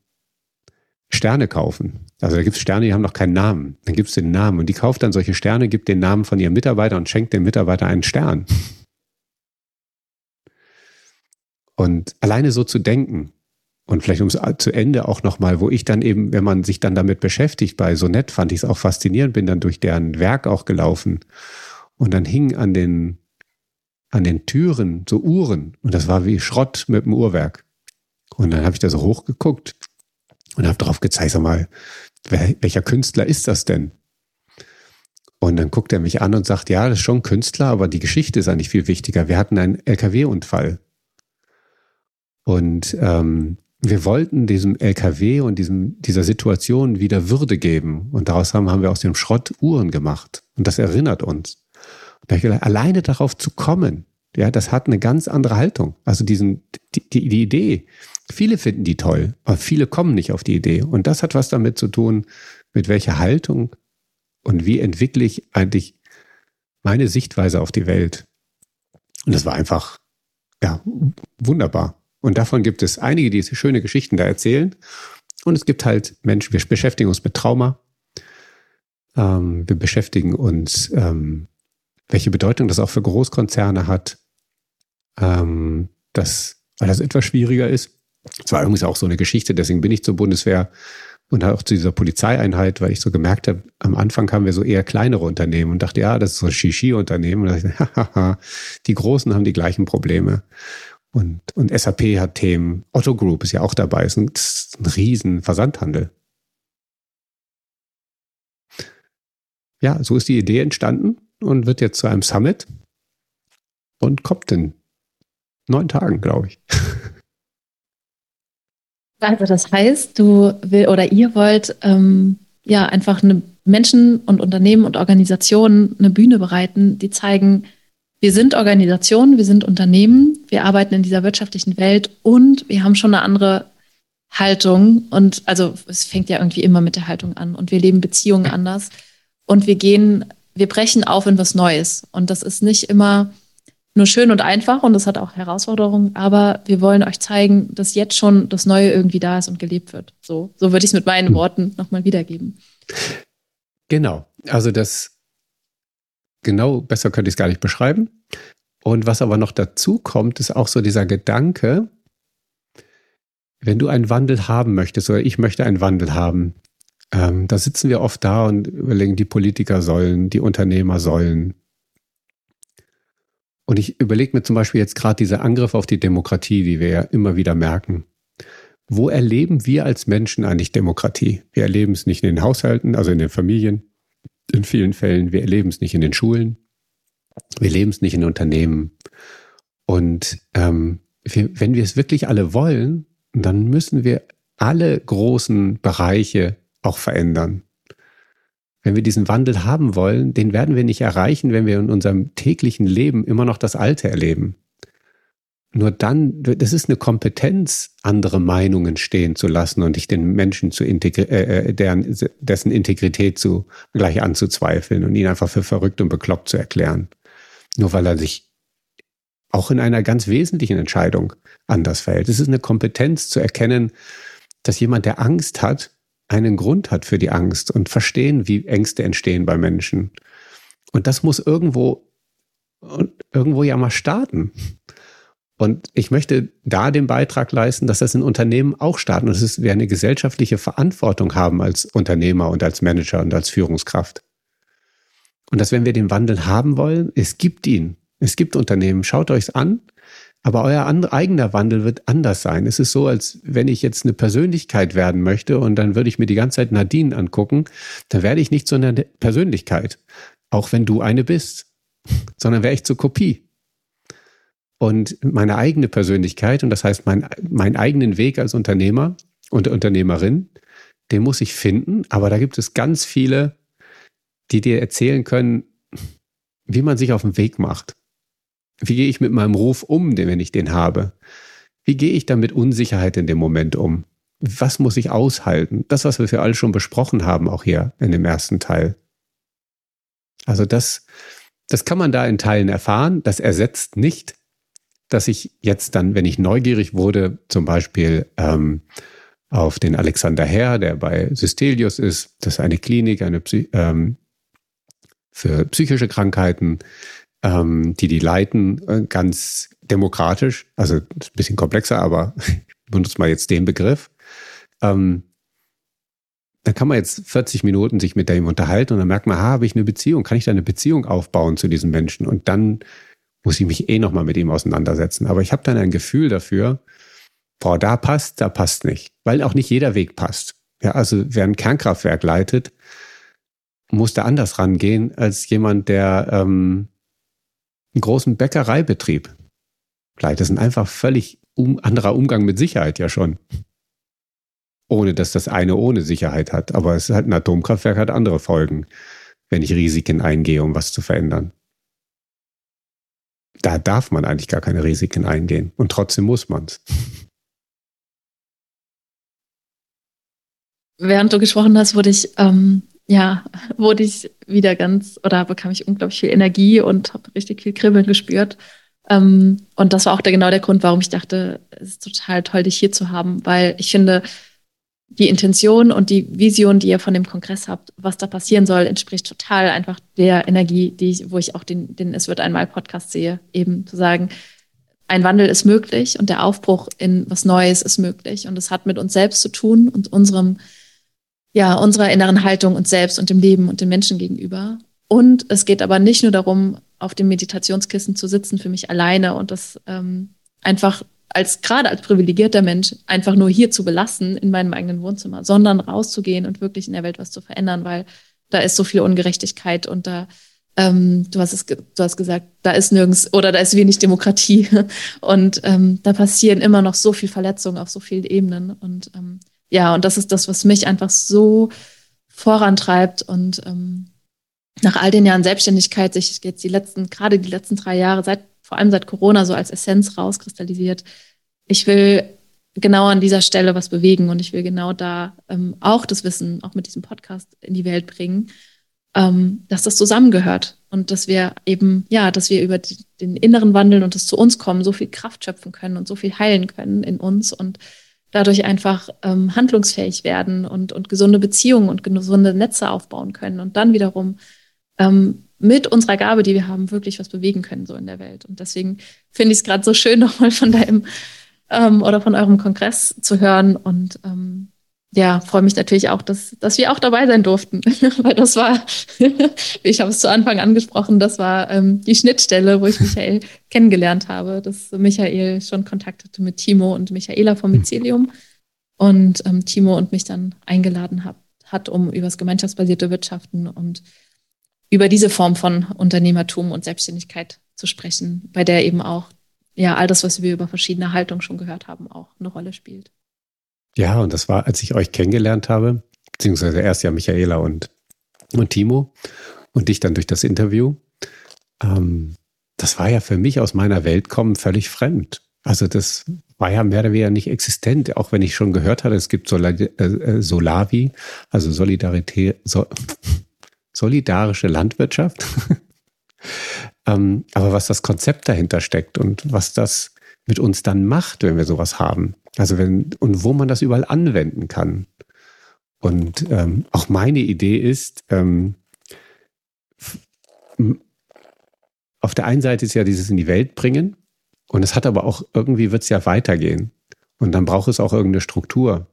Sterne kaufen. Also da gibt es Sterne, die haben noch keinen Namen. Dann gibt es den Namen und die kauft dann solche Sterne, gibt den Namen von ihrem Mitarbeiter und schenkt dem Mitarbeiter einen Stern. Und alleine so zu denken und vielleicht ums zu Ende auch nochmal, wo ich dann eben, wenn man sich dann damit beschäftigt, bei so nett fand ich es auch faszinierend, bin dann durch deren Werk auch gelaufen und dann hing an den an den Türen so Uhren und das war wie Schrott mit dem Uhrwerk. Und dann habe ich da so hochgeguckt und habe darauf gezeigt, sag mal, wer, welcher Künstler ist das denn? Und dann guckt er mich an und sagt, ja, das ist schon Künstler, aber die Geschichte ist eigentlich viel wichtiger. Wir hatten einen LKW-Unfall. Und ähm, wir wollten diesem LKW und diesem, dieser Situation wieder Würde geben. Und daraus haben, haben wir aus dem Schrott Uhren gemacht. Und das erinnert uns. Und da ich gedacht, alleine darauf zu kommen, ja, das hat eine ganz andere Haltung. Also diesen, die, die, die Idee, Viele finden die toll, aber viele kommen nicht auf die Idee. Und das hat was damit zu tun, mit welcher Haltung und wie entwickle ich eigentlich meine Sichtweise auf die Welt. Und das war einfach, ja, wunderbar. Und davon gibt es einige, die schöne Geschichten da erzählen. Und es gibt halt Menschen, wir beschäftigen uns mit Trauma. Ähm, wir beschäftigen uns, ähm, welche Bedeutung das auch für Großkonzerne hat. Ähm, das, weil das etwas schwieriger ist. Es war übrigens auch so eine Geschichte, deswegen bin ich zur Bundeswehr und auch zu dieser Polizeieinheit, weil ich so gemerkt habe, am Anfang haben wir so eher kleinere Unternehmen und dachte, ja, das ist so ein Shishi-Unternehmen. Und dachte ich, [laughs] hahaha, die Großen haben die gleichen Probleme. Und, und SAP hat Themen. Otto Group ist ja auch dabei. Ist ein, ein riesen Versandhandel. Ja, so ist die Idee entstanden und wird jetzt zu einem Summit. und kommt in neun Tagen, glaube ich. [laughs] Also das heißt, du will oder ihr wollt ähm, ja einfach eine Menschen und Unternehmen und Organisationen eine Bühne bereiten, die zeigen, wir sind Organisationen, wir sind Unternehmen, wir arbeiten in dieser wirtschaftlichen Welt und wir haben schon eine andere Haltung. Und also es fängt ja irgendwie immer mit der Haltung an und wir leben Beziehungen anders und wir gehen, wir brechen auf in was Neues. Und das ist nicht immer nur schön und einfach und das hat auch Herausforderungen, aber wir wollen euch zeigen, dass jetzt schon das Neue irgendwie da ist und gelebt wird. So, so würde ich es mit meinen hm. Worten nochmal wiedergeben. Genau. Also das genau besser könnte ich es gar nicht beschreiben. Und was aber noch dazu kommt, ist auch so dieser Gedanke, wenn du einen Wandel haben möchtest oder ich möchte einen Wandel haben, ähm, da sitzen wir oft da und überlegen, die Politiker sollen, die Unternehmer sollen, und ich überlege mir zum Beispiel jetzt gerade diese Angriffe auf die Demokratie, die wir ja immer wieder merken. Wo erleben wir als Menschen eigentlich Demokratie? Wir erleben es nicht in den Haushalten, also in den Familien, in vielen Fällen. Wir erleben es nicht in den Schulen. Wir erleben es nicht in Unternehmen. Und ähm, wir, wenn wir es wirklich alle wollen, dann müssen wir alle großen Bereiche auch verändern wenn wir diesen Wandel haben wollen, den werden wir nicht erreichen, wenn wir in unserem täglichen Leben immer noch das Alte erleben. Nur dann, das ist eine Kompetenz, andere Meinungen stehen zu lassen und nicht den Menschen zu äh, äh, deren, dessen Integrität zu gleich anzuzweifeln und ihn einfach für verrückt und bekloppt zu erklären. Nur weil er sich auch in einer ganz wesentlichen Entscheidung anders verhält. Es ist eine Kompetenz zu erkennen, dass jemand, der Angst hat, einen Grund hat für die Angst und verstehen, wie Ängste entstehen bei Menschen. Und das muss irgendwo, irgendwo ja mal starten. Und ich möchte da den Beitrag leisten, dass das in Unternehmen auch starten. Und dass wir eine gesellschaftliche Verantwortung haben als Unternehmer und als Manager und als Führungskraft. Und dass wenn wir den Wandel haben wollen, es gibt ihn. Es gibt Unternehmen. Schaut euch's an. Aber euer eigener Wandel wird anders sein. Es ist so, als wenn ich jetzt eine Persönlichkeit werden möchte und dann würde ich mir die ganze Zeit Nadine angucken, dann werde ich nicht so eine Persönlichkeit, auch wenn du eine bist, sondern wäre ich zur Kopie. Und meine eigene Persönlichkeit, und das heißt mein, meinen eigenen Weg als Unternehmer und Unternehmerin, den muss ich finden. Aber da gibt es ganz viele, die dir erzählen können, wie man sich auf den Weg macht. Wie gehe ich mit meinem Ruf um, wenn ich den habe? Wie gehe ich dann mit Unsicherheit in dem Moment um? Was muss ich aushalten? Das, was wir für alle schon besprochen haben, auch hier in dem ersten Teil. Also das, das kann man da in Teilen erfahren. Das ersetzt nicht, dass ich jetzt dann, wenn ich neugierig wurde, zum Beispiel ähm, auf den Alexander Herr, der bei Systelius ist, das ist eine Klinik, eine Psy ähm, für psychische Krankheiten, ähm, die die leiten, äh, ganz demokratisch. Also ein bisschen komplexer, aber [laughs] ich benutze mal jetzt den Begriff. Ähm, dann kann man jetzt 40 Minuten sich mit dem unterhalten und dann merkt man, ha, habe ich eine Beziehung, kann ich da eine Beziehung aufbauen zu diesem Menschen? Und dann muss ich mich eh nochmal mit ihm auseinandersetzen. Aber ich habe dann ein Gefühl dafür, boah, da passt, da passt nicht. Weil auch nicht jeder Weg passt. Ja, also wer ein Kernkraftwerk leitet, muss da anders rangehen als jemand, der ähm, einen großen Bäckereibetrieb. Vielleicht, das ist ein einfach völlig um, anderer Umgang mit Sicherheit ja schon. Ohne dass das eine ohne Sicherheit hat. Aber es halt ein Atomkraftwerk hat andere Folgen, wenn ich Risiken eingehe, um was zu verändern. Da darf man eigentlich gar keine Risiken eingehen. Und trotzdem muss man es. Während du gesprochen hast, wurde ich ähm, ja, [laughs] wurde ich wieder ganz, oder bekam ich unglaublich viel Energie und habe richtig viel Kribbeln gespürt. Ähm, und das war auch der, genau der Grund, warum ich dachte, es ist total toll, dich hier zu haben, weil ich finde, die Intention und die Vision, die ihr von dem Kongress habt, was da passieren soll, entspricht total einfach der Energie, die ich, wo ich auch den, den Es wird einmal Podcast sehe, eben zu sagen, ein Wandel ist möglich und der Aufbruch in was Neues ist möglich. Und es hat mit uns selbst zu tun und unserem ja, unserer inneren Haltung uns selbst und dem Leben und den Menschen gegenüber. Und es geht aber nicht nur darum, auf dem Meditationskissen zu sitzen für mich alleine und das ähm, einfach als gerade als privilegierter Mensch einfach nur hier zu belassen in meinem eigenen Wohnzimmer, sondern rauszugehen und wirklich in der Welt was zu verändern, weil da ist so viel Ungerechtigkeit und da ähm, du, hast es, du hast gesagt, da ist nirgends oder da ist wenig Demokratie [laughs] und ähm, da passieren immer noch so viel Verletzungen auf so vielen Ebenen. Und ähm, ja, und das ist das, was mich einfach so vorantreibt und ähm, nach all den Jahren Selbstständigkeit sich jetzt die letzten, gerade die letzten drei Jahre, seit, vor allem seit Corona, so als Essenz rauskristallisiert. Ich will genau an dieser Stelle was bewegen und ich will genau da ähm, auch das Wissen, auch mit diesem Podcast in die Welt bringen ähm, dass das zusammengehört und dass wir eben, ja, dass wir über die, den inneren Wandel und das zu uns kommen, so viel Kraft schöpfen können und so viel heilen können in uns und dadurch einfach ähm, handlungsfähig werden und, und gesunde Beziehungen und gesunde Netze aufbauen können und dann wiederum ähm, mit unserer Gabe, die wir haben, wirklich was bewegen können so in der Welt. Und deswegen finde ich es gerade so schön, [laughs] nochmal von deinem ähm, oder von eurem Kongress zu hören und ähm, ja, freue mich natürlich auch, dass, dass wir auch dabei sein durften, [laughs] weil das war, [laughs] ich habe es zu Anfang angesprochen, das war ähm, die Schnittstelle, wo ich [laughs] Michael kennengelernt habe, dass Michael schon Kontakt hatte mit Timo und Michaela vom Mycelium und ähm, Timo und mich dann eingeladen hat, hat, um über das gemeinschaftsbasierte Wirtschaften und über diese Form von Unternehmertum und Selbstständigkeit zu sprechen, bei der eben auch ja all das, was wir über verschiedene Haltungen schon gehört haben, auch eine Rolle spielt. Ja, und das war, als ich euch kennengelernt habe, beziehungsweise erst ja Michaela und, und Timo und dich dann durch das Interview. Ähm, das war ja für mich aus meiner Welt kommen völlig fremd. Also das war ja mehr oder weniger nicht existent, auch wenn ich schon gehört hatte, es gibt Solar, äh, äh, Solavi, also Solidarität, so, [laughs] solidarische Landwirtschaft. [laughs] ähm, aber was das Konzept dahinter steckt und was das mit uns dann macht, wenn wir sowas haben, also wenn, und wo man das überall anwenden kann. Und ähm, auch meine Idee ist, ähm, auf der einen Seite ist ja dieses in die Welt bringen und es hat aber auch, irgendwie wird es ja weitergehen. Und dann braucht es auch irgendeine Struktur.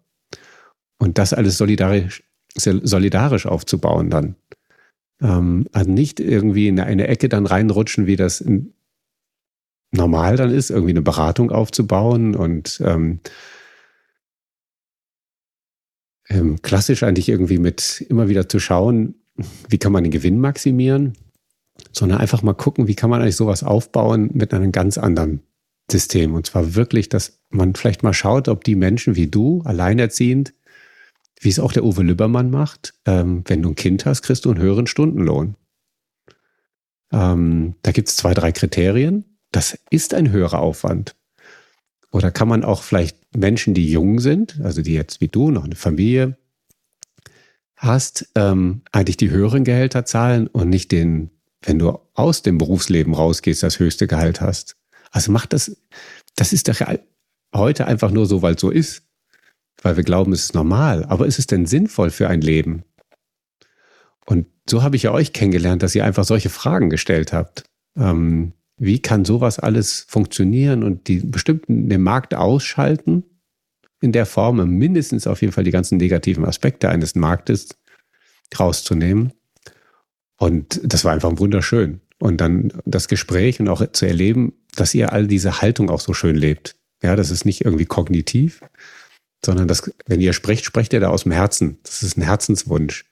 Und das alles solidarisch, solidarisch aufzubauen dann. Ähm, also nicht irgendwie in eine Ecke dann reinrutschen, wie das in, normal dann ist, irgendwie eine Beratung aufzubauen und ähm, ähm, klassisch eigentlich irgendwie mit immer wieder zu schauen, wie kann man den Gewinn maximieren, sondern einfach mal gucken, wie kann man eigentlich sowas aufbauen mit einem ganz anderen System. Und zwar wirklich, dass man vielleicht mal schaut, ob die Menschen wie du, alleinerziehend, wie es auch der Uwe Lübbermann macht, ähm, wenn du ein Kind hast, kriegst du einen höheren Stundenlohn. Ähm, da gibt es zwei, drei Kriterien das ist ein höherer Aufwand. Oder kann man auch vielleicht Menschen, die jung sind, also die jetzt wie du noch eine Familie hast, ähm, eigentlich die höheren Gehälter zahlen und nicht den, wenn du aus dem Berufsleben rausgehst, das höchste Gehalt hast. Also macht das, das ist doch heute einfach nur so, weil es so ist, weil wir glauben, es ist normal. Aber ist es denn sinnvoll für ein Leben? Und so habe ich ja euch kennengelernt, dass ihr einfach solche Fragen gestellt habt. Ähm, wie kann sowas alles funktionieren und die bestimmten den Markt ausschalten in der Form, mindestens auf jeden Fall die ganzen negativen Aspekte eines Marktes rauszunehmen. Und das war einfach wunderschön. Und dann das Gespräch und auch zu erleben, dass ihr all diese Haltung auch so schön lebt. Ja, das ist nicht irgendwie kognitiv, sondern das, wenn ihr sprecht, sprecht ihr da aus dem Herzen. Das ist ein Herzenswunsch.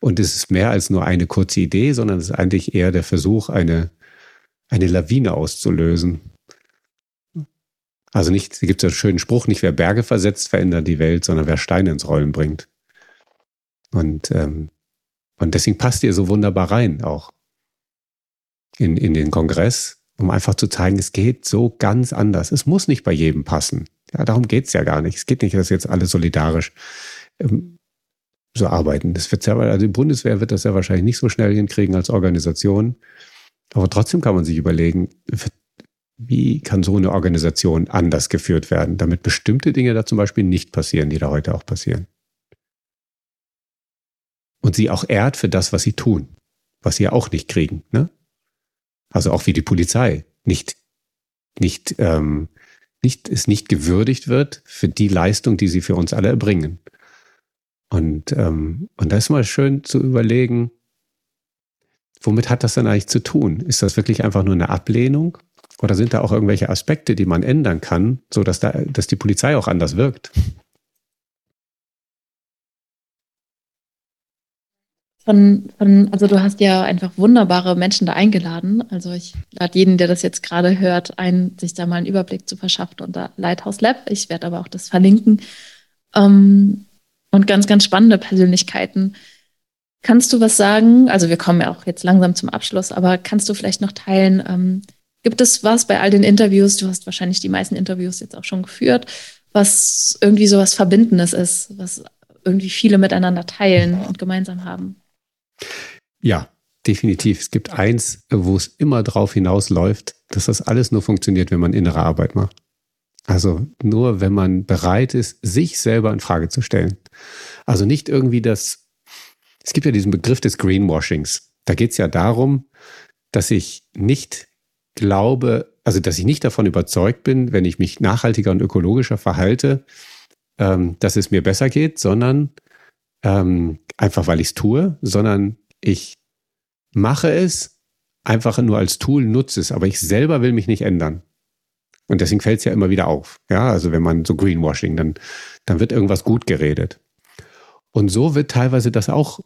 Und es ist mehr als nur eine kurze Idee, sondern es ist eigentlich eher der Versuch, eine, eine Lawine auszulösen. Also nicht, es gibt ja einen schönen Spruch, nicht wer Berge versetzt, verändert die Welt, sondern wer Steine ins Rollen bringt. Und, ähm, und deswegen passt ihr so wunderbar rein auch in, in den Kongress, um einfach zu zeigen, es geht so ganz anders. Es muss nicht bei jedem passen. Ja, darum geht es ja gar nicht. Es geht nicht, dass jetzt alle solidarisch ähm, so arbeiten. Das wird ja, also die Bundeswehr wird das ja wahrscheinlich nicht so schnell hinkriegen als Organisation. Aber trotzdem kann man sich überlegen, wie kann so eine Organisation anders geführt werden, damit bestimmte Dinge da zum Beispiel nicht passieren, die da heute auch passieren. Und sie auch ehrt für das, was sie tun, was sie ja auch nicht kriegen. Ne? Also auch wie die Polizei nicht, nicht, ähm, nicht, es nicht gewürdigt wird für die Leistung, die sie für uns alle erbringen. Und, ähm, und da ist mal schön zu überlegen, womit hat das denn eigentlich zu tun? Ist das wirklich einfach nur eine Ablehnung? Oder sind da auch irgendwelche Aspekte, die man ändern kann, sodass da, dass die Polizei auch anders wirkt? von, von, also du hast ja einfach wunderbare Menschen da eingeladen. Also ich lade jeden, der das jetzt gerade hört, ein, sich da mal einen Überblick zu verschaffen unter Lighthouse Lab. Ich werde aber auch das verlinken. Ähm, und ganz, ganz spannende Persönlichkeiten. Kannst du was sagen? Also wir kommen ja auch jetzt langsam zum Abschluss, aber kannst du vielleicht noch teilen, ähm, gibt es was bei all den Interviews, du hast wahrscheinlich die meisten Interviews jetzt auch schon geführt, was irgendwie so was Verbindendes ist, was irgendwie viele miteinander teilen und gemeinsam haben? Ja, definitiv. Es gibt eins, wo es immer drauf hinausläuft, dass das alles nur funktioniert, wenn man innere Arbeit macht. Also nur, wenn man bereit ist, sich selber in Frage zu stellen. Also nicht irgendwie das, es gibt ja diesen Begriff des Greenwashings. Da geht es ja darum, dass ich nicht glaube, also dass ich nicht davon überzeugt bin, wenn ich mich nachhaltiger und ökologischer verhalte, ähm, dass es mir besser geht, sondern ähm, einfach weil ich es tue, sondern ich mache es einfach nur als Tool, nutze es, aber ich selber will mich nicht ändern. Und deswegen fällt es ja immer wieder auf. Ja, also wenn man so Greenwashing, dann, dann wird irgendwas gut geredet. Und so wird teilweise das auch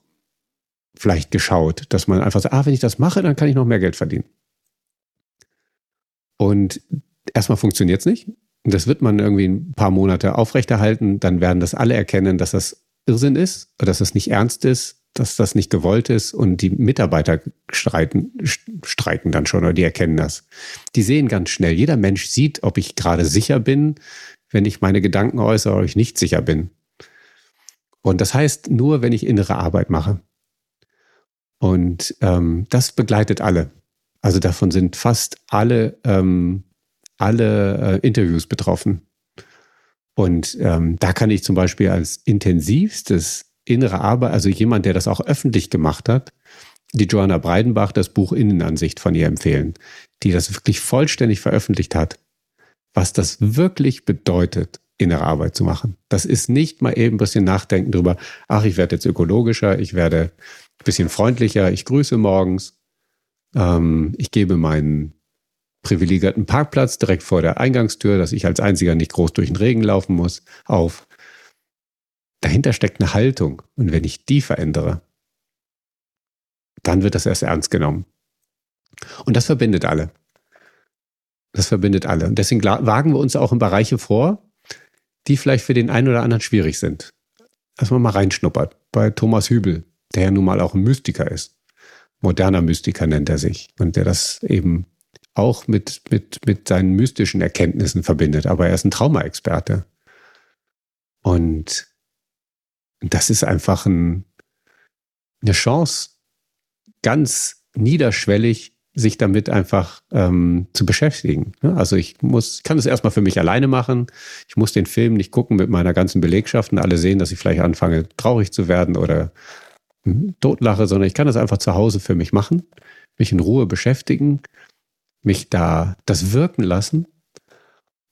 vielleicht geschaut, dass man einfach sagt, ah, wenn ich das mache, dann kann ich noch mehr Geld verdienen. Und erstmal funktioniert es nicht. Das wird man irgendwie ein paar Monate aufrechterhalten. Dann werden das alle erkennen, dass das Irrsinn ist, dass das nicht ernst ist, dass das nicht gewollt ist. Und die Mitarbeiter streiten, streiken dann schon oder die erkennen das. Die sehen ganz schnell. Jeder Mensch sieht, ob ich gerade sicher bin, wenn ich meine Gedanken äußere, oder ich nicht sicher bin. Und das heißt nur, wenn ich innere Arbeit mache. Und ähm, das begleitet alle. Also davon sind fast alle, ähm, alle äh, Interviews betroffen. Und ähm, da kann ich zum Beispiel als intensivstes innere Arbeit, also jemand, der das auch öffentlich gemacht hat, die Joanna Breidenbach das Buch Innenansicht von ihr empfehlen, die das wirklich vollständig veröffentlicht hat, was das wirklich bedeutet, innere Arbeit zu machen. Das ist nicht mal eben ein bisschen nachdenken drüber, ach, ich werde jetzt ökologischer, ich werde bisschen freundlicher, ich grüße morgens, ähm, ich gebe meinen privilegierten Parkplatz direkt vor der Eingangstür, dass ich als Einziger nicht groß durch den Regen laufen muss, auf. Dahinter steckt eine Haltung. Und wenn ich die verändere, dann wird das erst ernst genommen. Und das verbindet alle. Das verbindet alle. Und deswegen wagen wir uns auch in Bereiche vor, die vielleicht für den einen oder anderen schwierig sind. Dass man mal reinschnuppert. Bei Thomas Hübel, der ja nun mal auch ein Mystiker ist. Moderner Mystiker nennt er sich. Und der das eben auch mit, mit, mit seinen mystischen Erkenntnissen verbindet. Aber er ist ein Traumaexperte. Und das ist einfach ein, eine Chance, ganz niederschwellig sich damit einfach ähm, zu beschäftigen. Also ich muss, kann es erstmal für mich alleine machen. Ich muss den Film nicht gucken mit meiner ganzen Belegschaft und alle sehen, dass ich vielleicht anfange, traurig zu werden oder totlache, sondern ich kann das einfach zu Hause für mich machen, mich in Ruhe beschäftigen mich da das wirken lassen.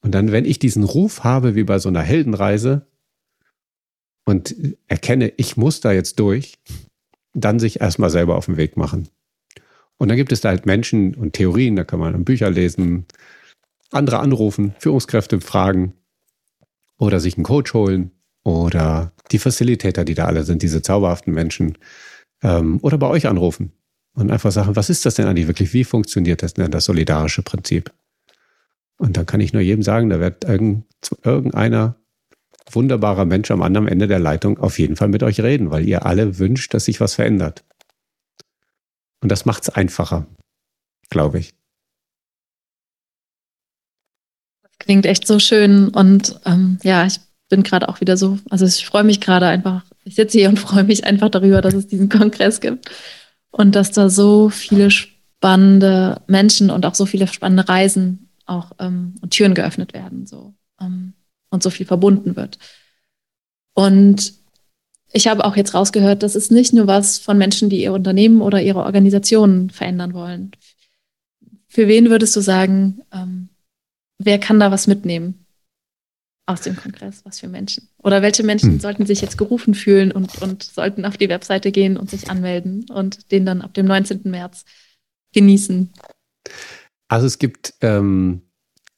Und dann, wenn ich diesen Ruf habe, wie bei so einer Heldenreise, und erkenne, ich muss da jetzt durch, dann sich erstmal selber auf den Weg machen. Und dann gibt es da halt Menschen und Theorien, da kann man Bücher lesen, andere anrufen, Führungskräfte fragen oder sich einen Coach holen oder die Facilitator, die da alle sind, diese zauberhaften Menschen, ähm, oder bei euch anrufen und einfach sagen, was ist das denn eigentlich wirklich? Wie funktioniert das denn, das solidarische Prinzip? Und dann kann ich nur jedem sagen, da wird irgendeiner wunderbarer Mensch am anderen Ende der Leitung auf jeden Fall mit euch reden, weil ihr alle wünscht, dass sich was verändert. Und das macht es einfacher, glaube ich. Das klingt echt so schön und ähm, ja, ich bin gerade auch wieder so, also ich freue mich gerade einfach, ich sitze hier und [laughs] freue mich einfach darüber, dass es diesen Kongress gibt und dass da so viele spannende Menschen und auch so viele spannende Reisen auch ähm, und Türen geöffnet werden so ähm, und so viel verbunden wird. Und ich habe auch jetzt rausgehört, das ist nicht nur was von Menschen, die ihr Unternehmen oder ihre Organisationen verändern wollen. Für wen würdest du sagen, ähm, wer kann da was mitnehmen? Aus dem Kongress? Was für Menschen? Oder welche Menschen hm. sollten sich jetzt gerufen fühlen und, und sollten auf die Webseite gehen und sich anmelden und den dann ab dem 19. März genießen? Also es gibt ähm,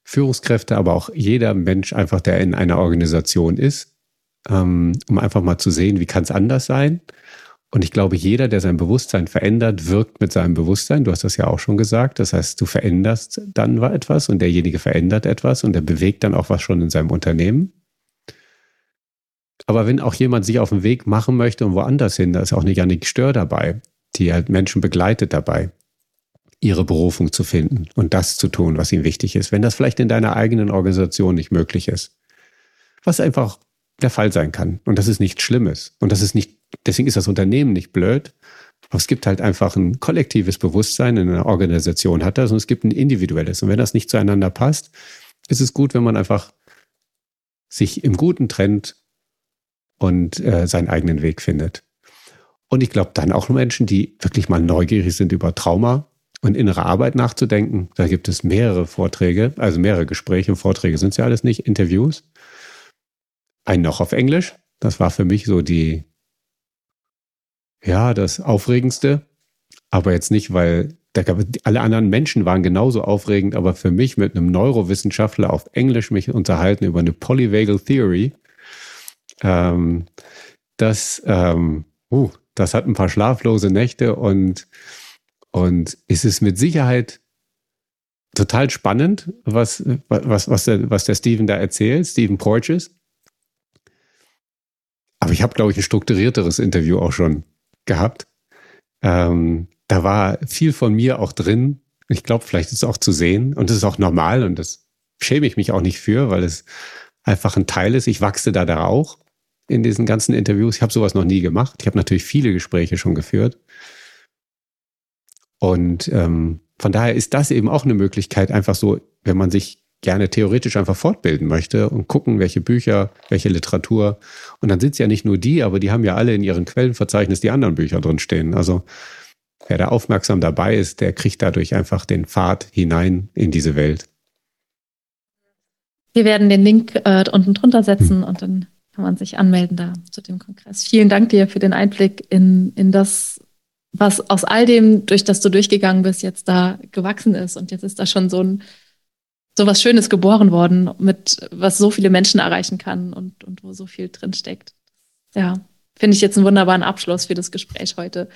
Führungskräfte, aber auch jeder Mensch einfach, der in einer Organisation ist, ähm, um einfach mal zu sehen, wie kann es anders sein. Und ich glaube, jeder, der sein Bewusstsein verändert, wirkt mit seinem Bewusstsein. Du hast das ja auch schon gesagt. Das heißt, du veränderst dann etwas und derjenige verändert etwas und er bewegt dann auch was schon in seinem Unternehmen. Aber wenn auch jemand sich auf den Weg machen möchte und woanders hin, da ist auch eine Janik Stör dabei, die halt Menschen begleitet dabei, ihre Berufung zu finden und das zu tun, was ihnen wichtig ist. Wenn das vielleicht in deiner eigenen Organisation nicht möglich ist. Was einfach der Fall sein kann. Und das ist nichts Schlimmes. Und das ist nicht, deswegen ist das Unternehmen nicht blöd. Aber es gibt halt einfach ein kollektives Bewusstsein in einer Organisation hat das und es gibt ein individuelles. Und wenn das nicht zueinander passt, ist es gut, wenn man einfach sich im Guten trennt und äh, seinen eigenen Weg findet. Und ich glaube dann auch Menschen, die wirklich mal neugierig sind über Trauma und innere Arbeit nachzudenken. Da gibt es mehrere Vorträge, also mehrere Gespräche, Vorträge sind es ja alles nicht, Interviews ein noch auf Englisch. Das war für mich so die, ja, das Aufregendste. Aber jetzt nicht, weil da gab, alle anderen Menschen waren genauso aufregend, aber für mich mit einem Neurowissenschaftler auf Englisch mich unterhalten über eine Polyvagal Theory, ähm, das, ähm, uh, das hat ein paar schlaflose Nächte und, und ist es mit Sicherheit total spannend, was, was, was, der, was der Steven da erzählt, Steven Porges. Aber ich habe, glaube ich, ein strukturierteres Interview auch schon gehabt. Ähm, da war viel von mir auch drin. Ich glaube, vielleicht ist es auch zu sehen und es ist auch normal und das schäme ich mich auch nicht für, weil es einfach ein Teil ist. Ich wachse da da auch in diesen ganzen Interviews. Ich habe sowas noch nie gemacht. Ich habe natürlich viele Gespräche schon geführt. Und ähm, von daher ist das eben auch eine Möglichkeit, einfach so, wenn man sich gerne theoretisch einfach fortbilden möchte und gucken, welche Bücher, welche Literatur. Und dann sind es ja nicht nur die, aber die haben ja alle in ihren Quellenverzeichnis die anderen Bücher drin stehen. Also wer da aufmerksam dabei ist, der kriegt dadurch einfach den Pfad hinein in diese Welt. Wir werden den Link äh, unten drunter setzen hm. und dann kann man sich anmelden da zu dem Kongress. Vielen Dank dir für den Einblick in, in das, was aus all dem, durch das du durchgegangen bist, jetzt da gewachsen ist. Und jetzt ist da schon so ein so was Schönes geboren worden, mit was so viele Menschen erreichen kann und, und wo so viel drin steckt. Ja, finde ich jetzt einen wunderbaren Abschluss für das Gespräch heute.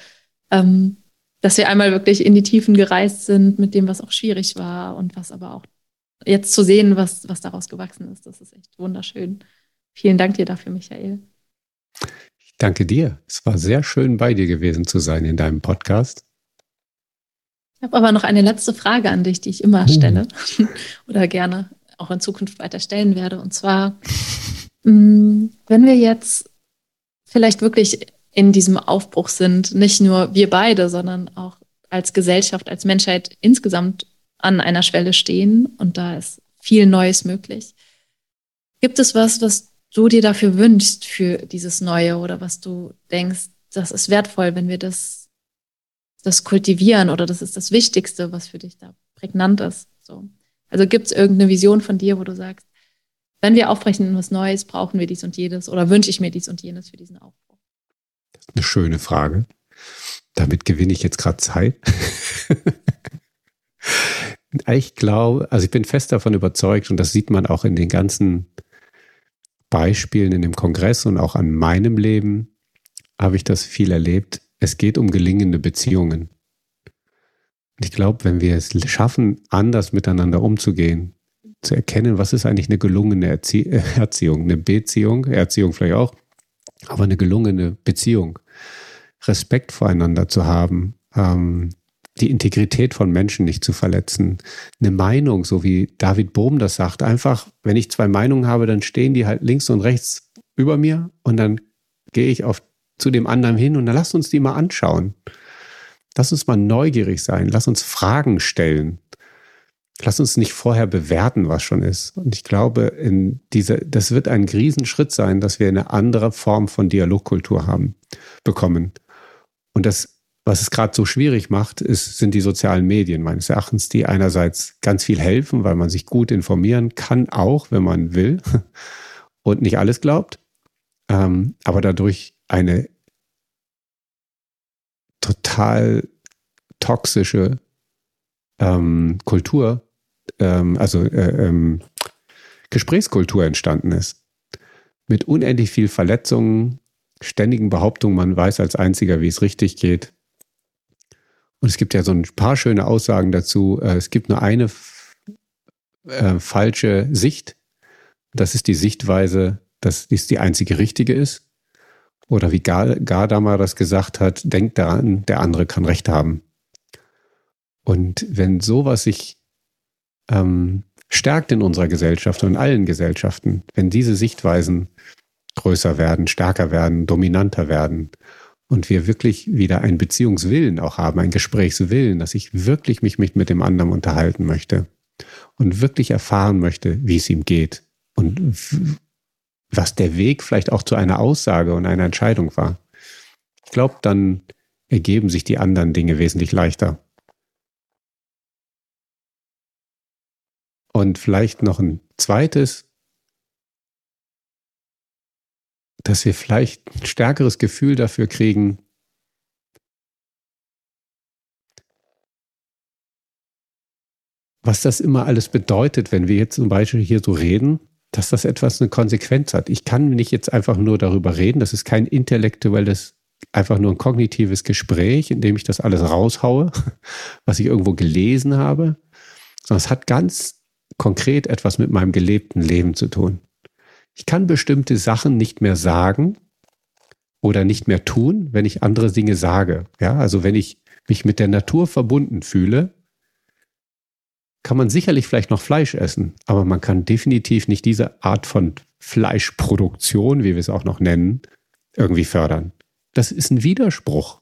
Ähm, dass wir einmal wirklich in die Tiefen gereist sind mit dem, was auch schwierig war und was aber auch jetzt zu sehen, was, was daraus gewachsen ist. Das ist echt wunderschön. Vielen Dank dir dafür, Michael. Ich danke dir. Es war sehr schön, bei dir gewesen zu sein in deinem Podcast. Ich habe aber noch eine letzte Frage an dich, die ich immer oh. stelle [laughs] oder gerne auch in Zukunft weiter stellen werde. Und zwar, mm, wenn wir jetzt vielleicht wirklich in diesem Aufbruch sind, nicht nur wir beide, sondern auch als Gesellschaft, als Menschheit insgesamt an einer Schwelle stehen und da ist viel Neues möglich. Gibt es was, was du dir dafür wünschst für dieses Neue oder was du denkst, das ist wertvoll, wenn wir das das Kultivieren oder das ist das Wichtigste, was für dich da prägnant ist. So. Also gibt es irgendeine Vision von dir, wo du sagst, wenn wir aufbrechen in was Neues, brauchen wir dies und jenes oder wünsche ich mir dies und jenes für diesen Aufbruch? Eine schöne Frage. Damit gewinne ich jetzt gerade Zeit. [laughs] ich glaube, also ich bin fest davon überzeugt und das sieht man auch in den ganzen Beispielen in dem Kongress und auch an meinem Leben habe ich das viel erlebt es geht um gelingende Beziehungen. Und ich glaube, wenn wir es schaffen, anders miteinander umzugehen, zu erkennen, was ist eigentlich eine gelungene Erzie äh, Erziehung, eine Beziehung, Erziehung vielleicht auch, aber eine gelungene Beziehung, Respekt voreinander zu haben, ähm, die Integrität von Menschen nicht zu verletzen, eine Meinung, so wie David Bohm das sagt, einfach, wenn ich zwei Meinungen habe, dann stehen die halt links und rechts über mir und dann gehe ich auf zu dem anderen hin und dann lass uns die mal anschauen. Lass uns mal neugierig sein. Lass uns Fragen stellen. Lass uns nicht vorher bewerten, was schon ist. Und ich glaube, in dieser, das wird ein Riesenschritt sein, dass wir eine andere Form von Dialogkultur haben, bekommen. Und das, was es gerade so schwierig macht, ist, sind die sozialen Medien meines Erachtens, die einerseits ganz viel helfen, weil man sich gut informieren kann, auch wenn man will [laughs] und nicht alles glaubt. Ähm, aber dadurch eine total toxische ähm, Kultur, ähm, also äh, ähm, Gesprächskultur entstanden ist. Mit unendlich viel Verletzungen, ständigen Behauptung, man weiß als Einziger, wie es richtig geht. Und es gibt ja so ein paar schöne Aussagen dazu. Äh, es gibt nur eine äh, falsche Sicht. Das ist die Sichtweise, dass dies die einzige richtige ist. Oder wie Gadamer das gesagt hat, denkt daran, der andere kann Recht haben. Und wenn sowas sich ähm, stärkt in unserer Gesellschaft und in allen Gesellschaften, wenn diese Sichtweisen größer werden, stärker werden, dominanter werden und wir wirklich wieder einen Beziehungswillen auch haben, einen Gesprächswillen, dass ich wirklich mich mit dem anderen unterhalten möchte und wirklich erfahren möchte, wie es ihm geht und was der Weg vielleicht auch zu einer Aussage und einer Entscheidung war. Ich glaube, dann ergeben sich die anderen Dinge wesentlich leichter. Und vielleicht noch ein zweites, dass wir vielleicht ein stärkeres Gefühl dafür kriegen, was das immer alles bedeutet, wenn wir jetzt zum Beispiel hier so reden, dass das etwas eine Konsequenz hat. Ich kann nicht jetzt einfach nur darüber reden, das ist kein intellektuelles, einfach nur ein kognitives Gespräch, in dem ich das alles raushaue, [laughs] was ich irgendwo gelesen habe, sondern es hat ganz konkret etwas mit meinem gelebten Leben zu tun. Ich kann bestimmte Sachen nicht mehr sagen oder nicht mehr tun, wenn ich andere Dinge sage. Ja, also wenn ich mich mit der Natur verbunden fühle, kann man sicherlich vielleicht noch Fleisch essen, aber man kann definitiv nicht diese Art von Fleischproduktion, wie wir es auch noch nennen, irgendwie fördern. Das ist ein Widerspruch.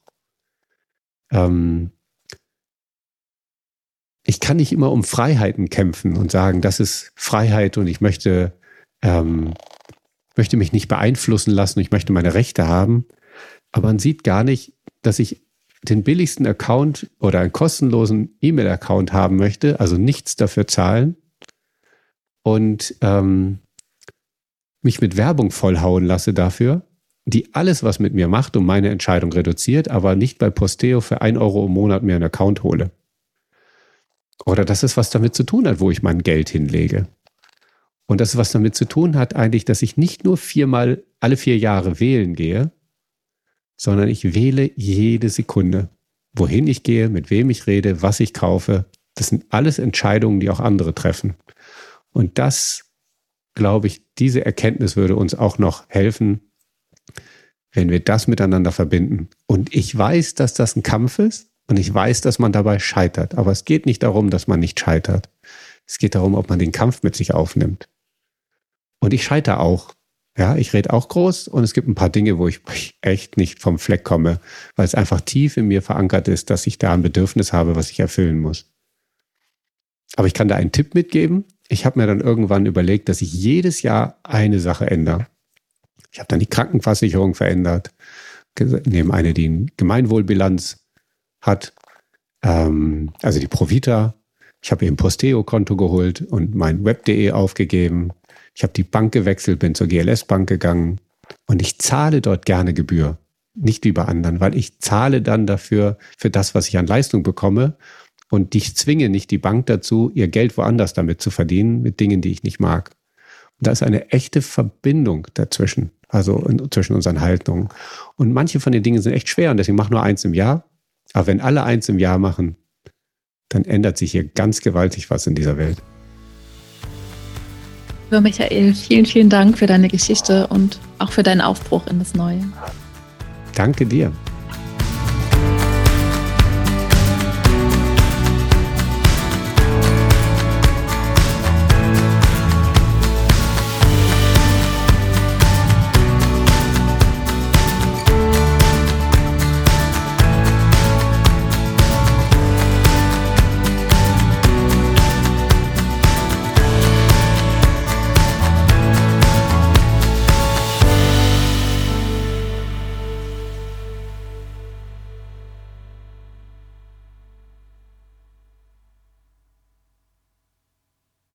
Ähm, ich kann nicht immer um Freiheiten kämpfen und sagen, das ist Freiheit und ich möchte, ähm, möchte mich nicht beeinflussen lassen, ich möchte meine Rechte haben. Aber man sieht gar nicht, dass ich den billigsten Account oder einen kostenlosen E-Mail-Account haben möchte, also nichts dafür zahlen und ähm, mich mit Werbung vollhauen lasse dafür, die alles, was mit mir macht und meine Entscheidung reduziert, aber nicht bei Posteo für ein Euro im Monat mir einen Account hole. Oder dass es was damit zu tun hat, wo ich mein Geld hinlege. Und das was damit zu tun hat, eigentlich, dass ich nicht nur viermal alle vier Jahre wählen gehe, sondern ich wähle jede Sekunde. Wohin ich gehe, mit wem ich rede, was ich kaufe. Das sind alles Entscheidungen, die auch andere treffen. Und das, glaube ich, diese Erkenntnis würde uns auch noch helfen, wenn wir das miteinander verbinden. Und ich weiß, dass das ein Kampf ist. Und ich weiß, dass man dabei scheitert. Aber es geht nicht darum, dass man nicht scheitert. Es geht darum, ob man den Kampf mit sich aufnimmt. Und ich scheitere auch. Ja, ich rede auch groß und es gibt ein paar Dinge, wo ich echt nicht vom Fleck komme, weil es einfach tief in mir verankert ist, dass ich da ein Bedürfnis habe, was ich erfüllen muss. Aber ich kann da einen Tipp mitgeben. Ich habe mir dann irgendwann überlegt, dass ich jedes Jahr eine Sache ändere. Ich habe dann die Krankenversicherung verändert, nehme eine, die eine Gemeinwohlbilanz hat, ähm, also die Provita. Ich habe ihr ein Posteo-Konto geholt und mein Web.de aufgegeben. Ich habe die Bank gewechselt, bin zur GLS-Bank gegangen und ich zahle dort gerne Gebühr. Nicht wie bei anderen, weil ich zahle dann dafür, für das, was ich an Leistung bekomme. Und ich zwinge nicht die Bank dazu, ihr Geld woanders damit zu verdienen, mit Dingen, die ich nicht mag. Und da ist eine echte Verbindung dazwischen, also in, zwischen unseren Haltungen. Und manche von den Dingen sind echt schwer und deswegen mach nur eins im Jahr. Aber wenn alle eins im Jahr machen, dann ändert sich hier ganz gewaltig was in dieser Welt. Lieber Michael, vielen, vielen Dank für deine Geschichte und auch für deinen Aufbruch in das Neue. Danke dir.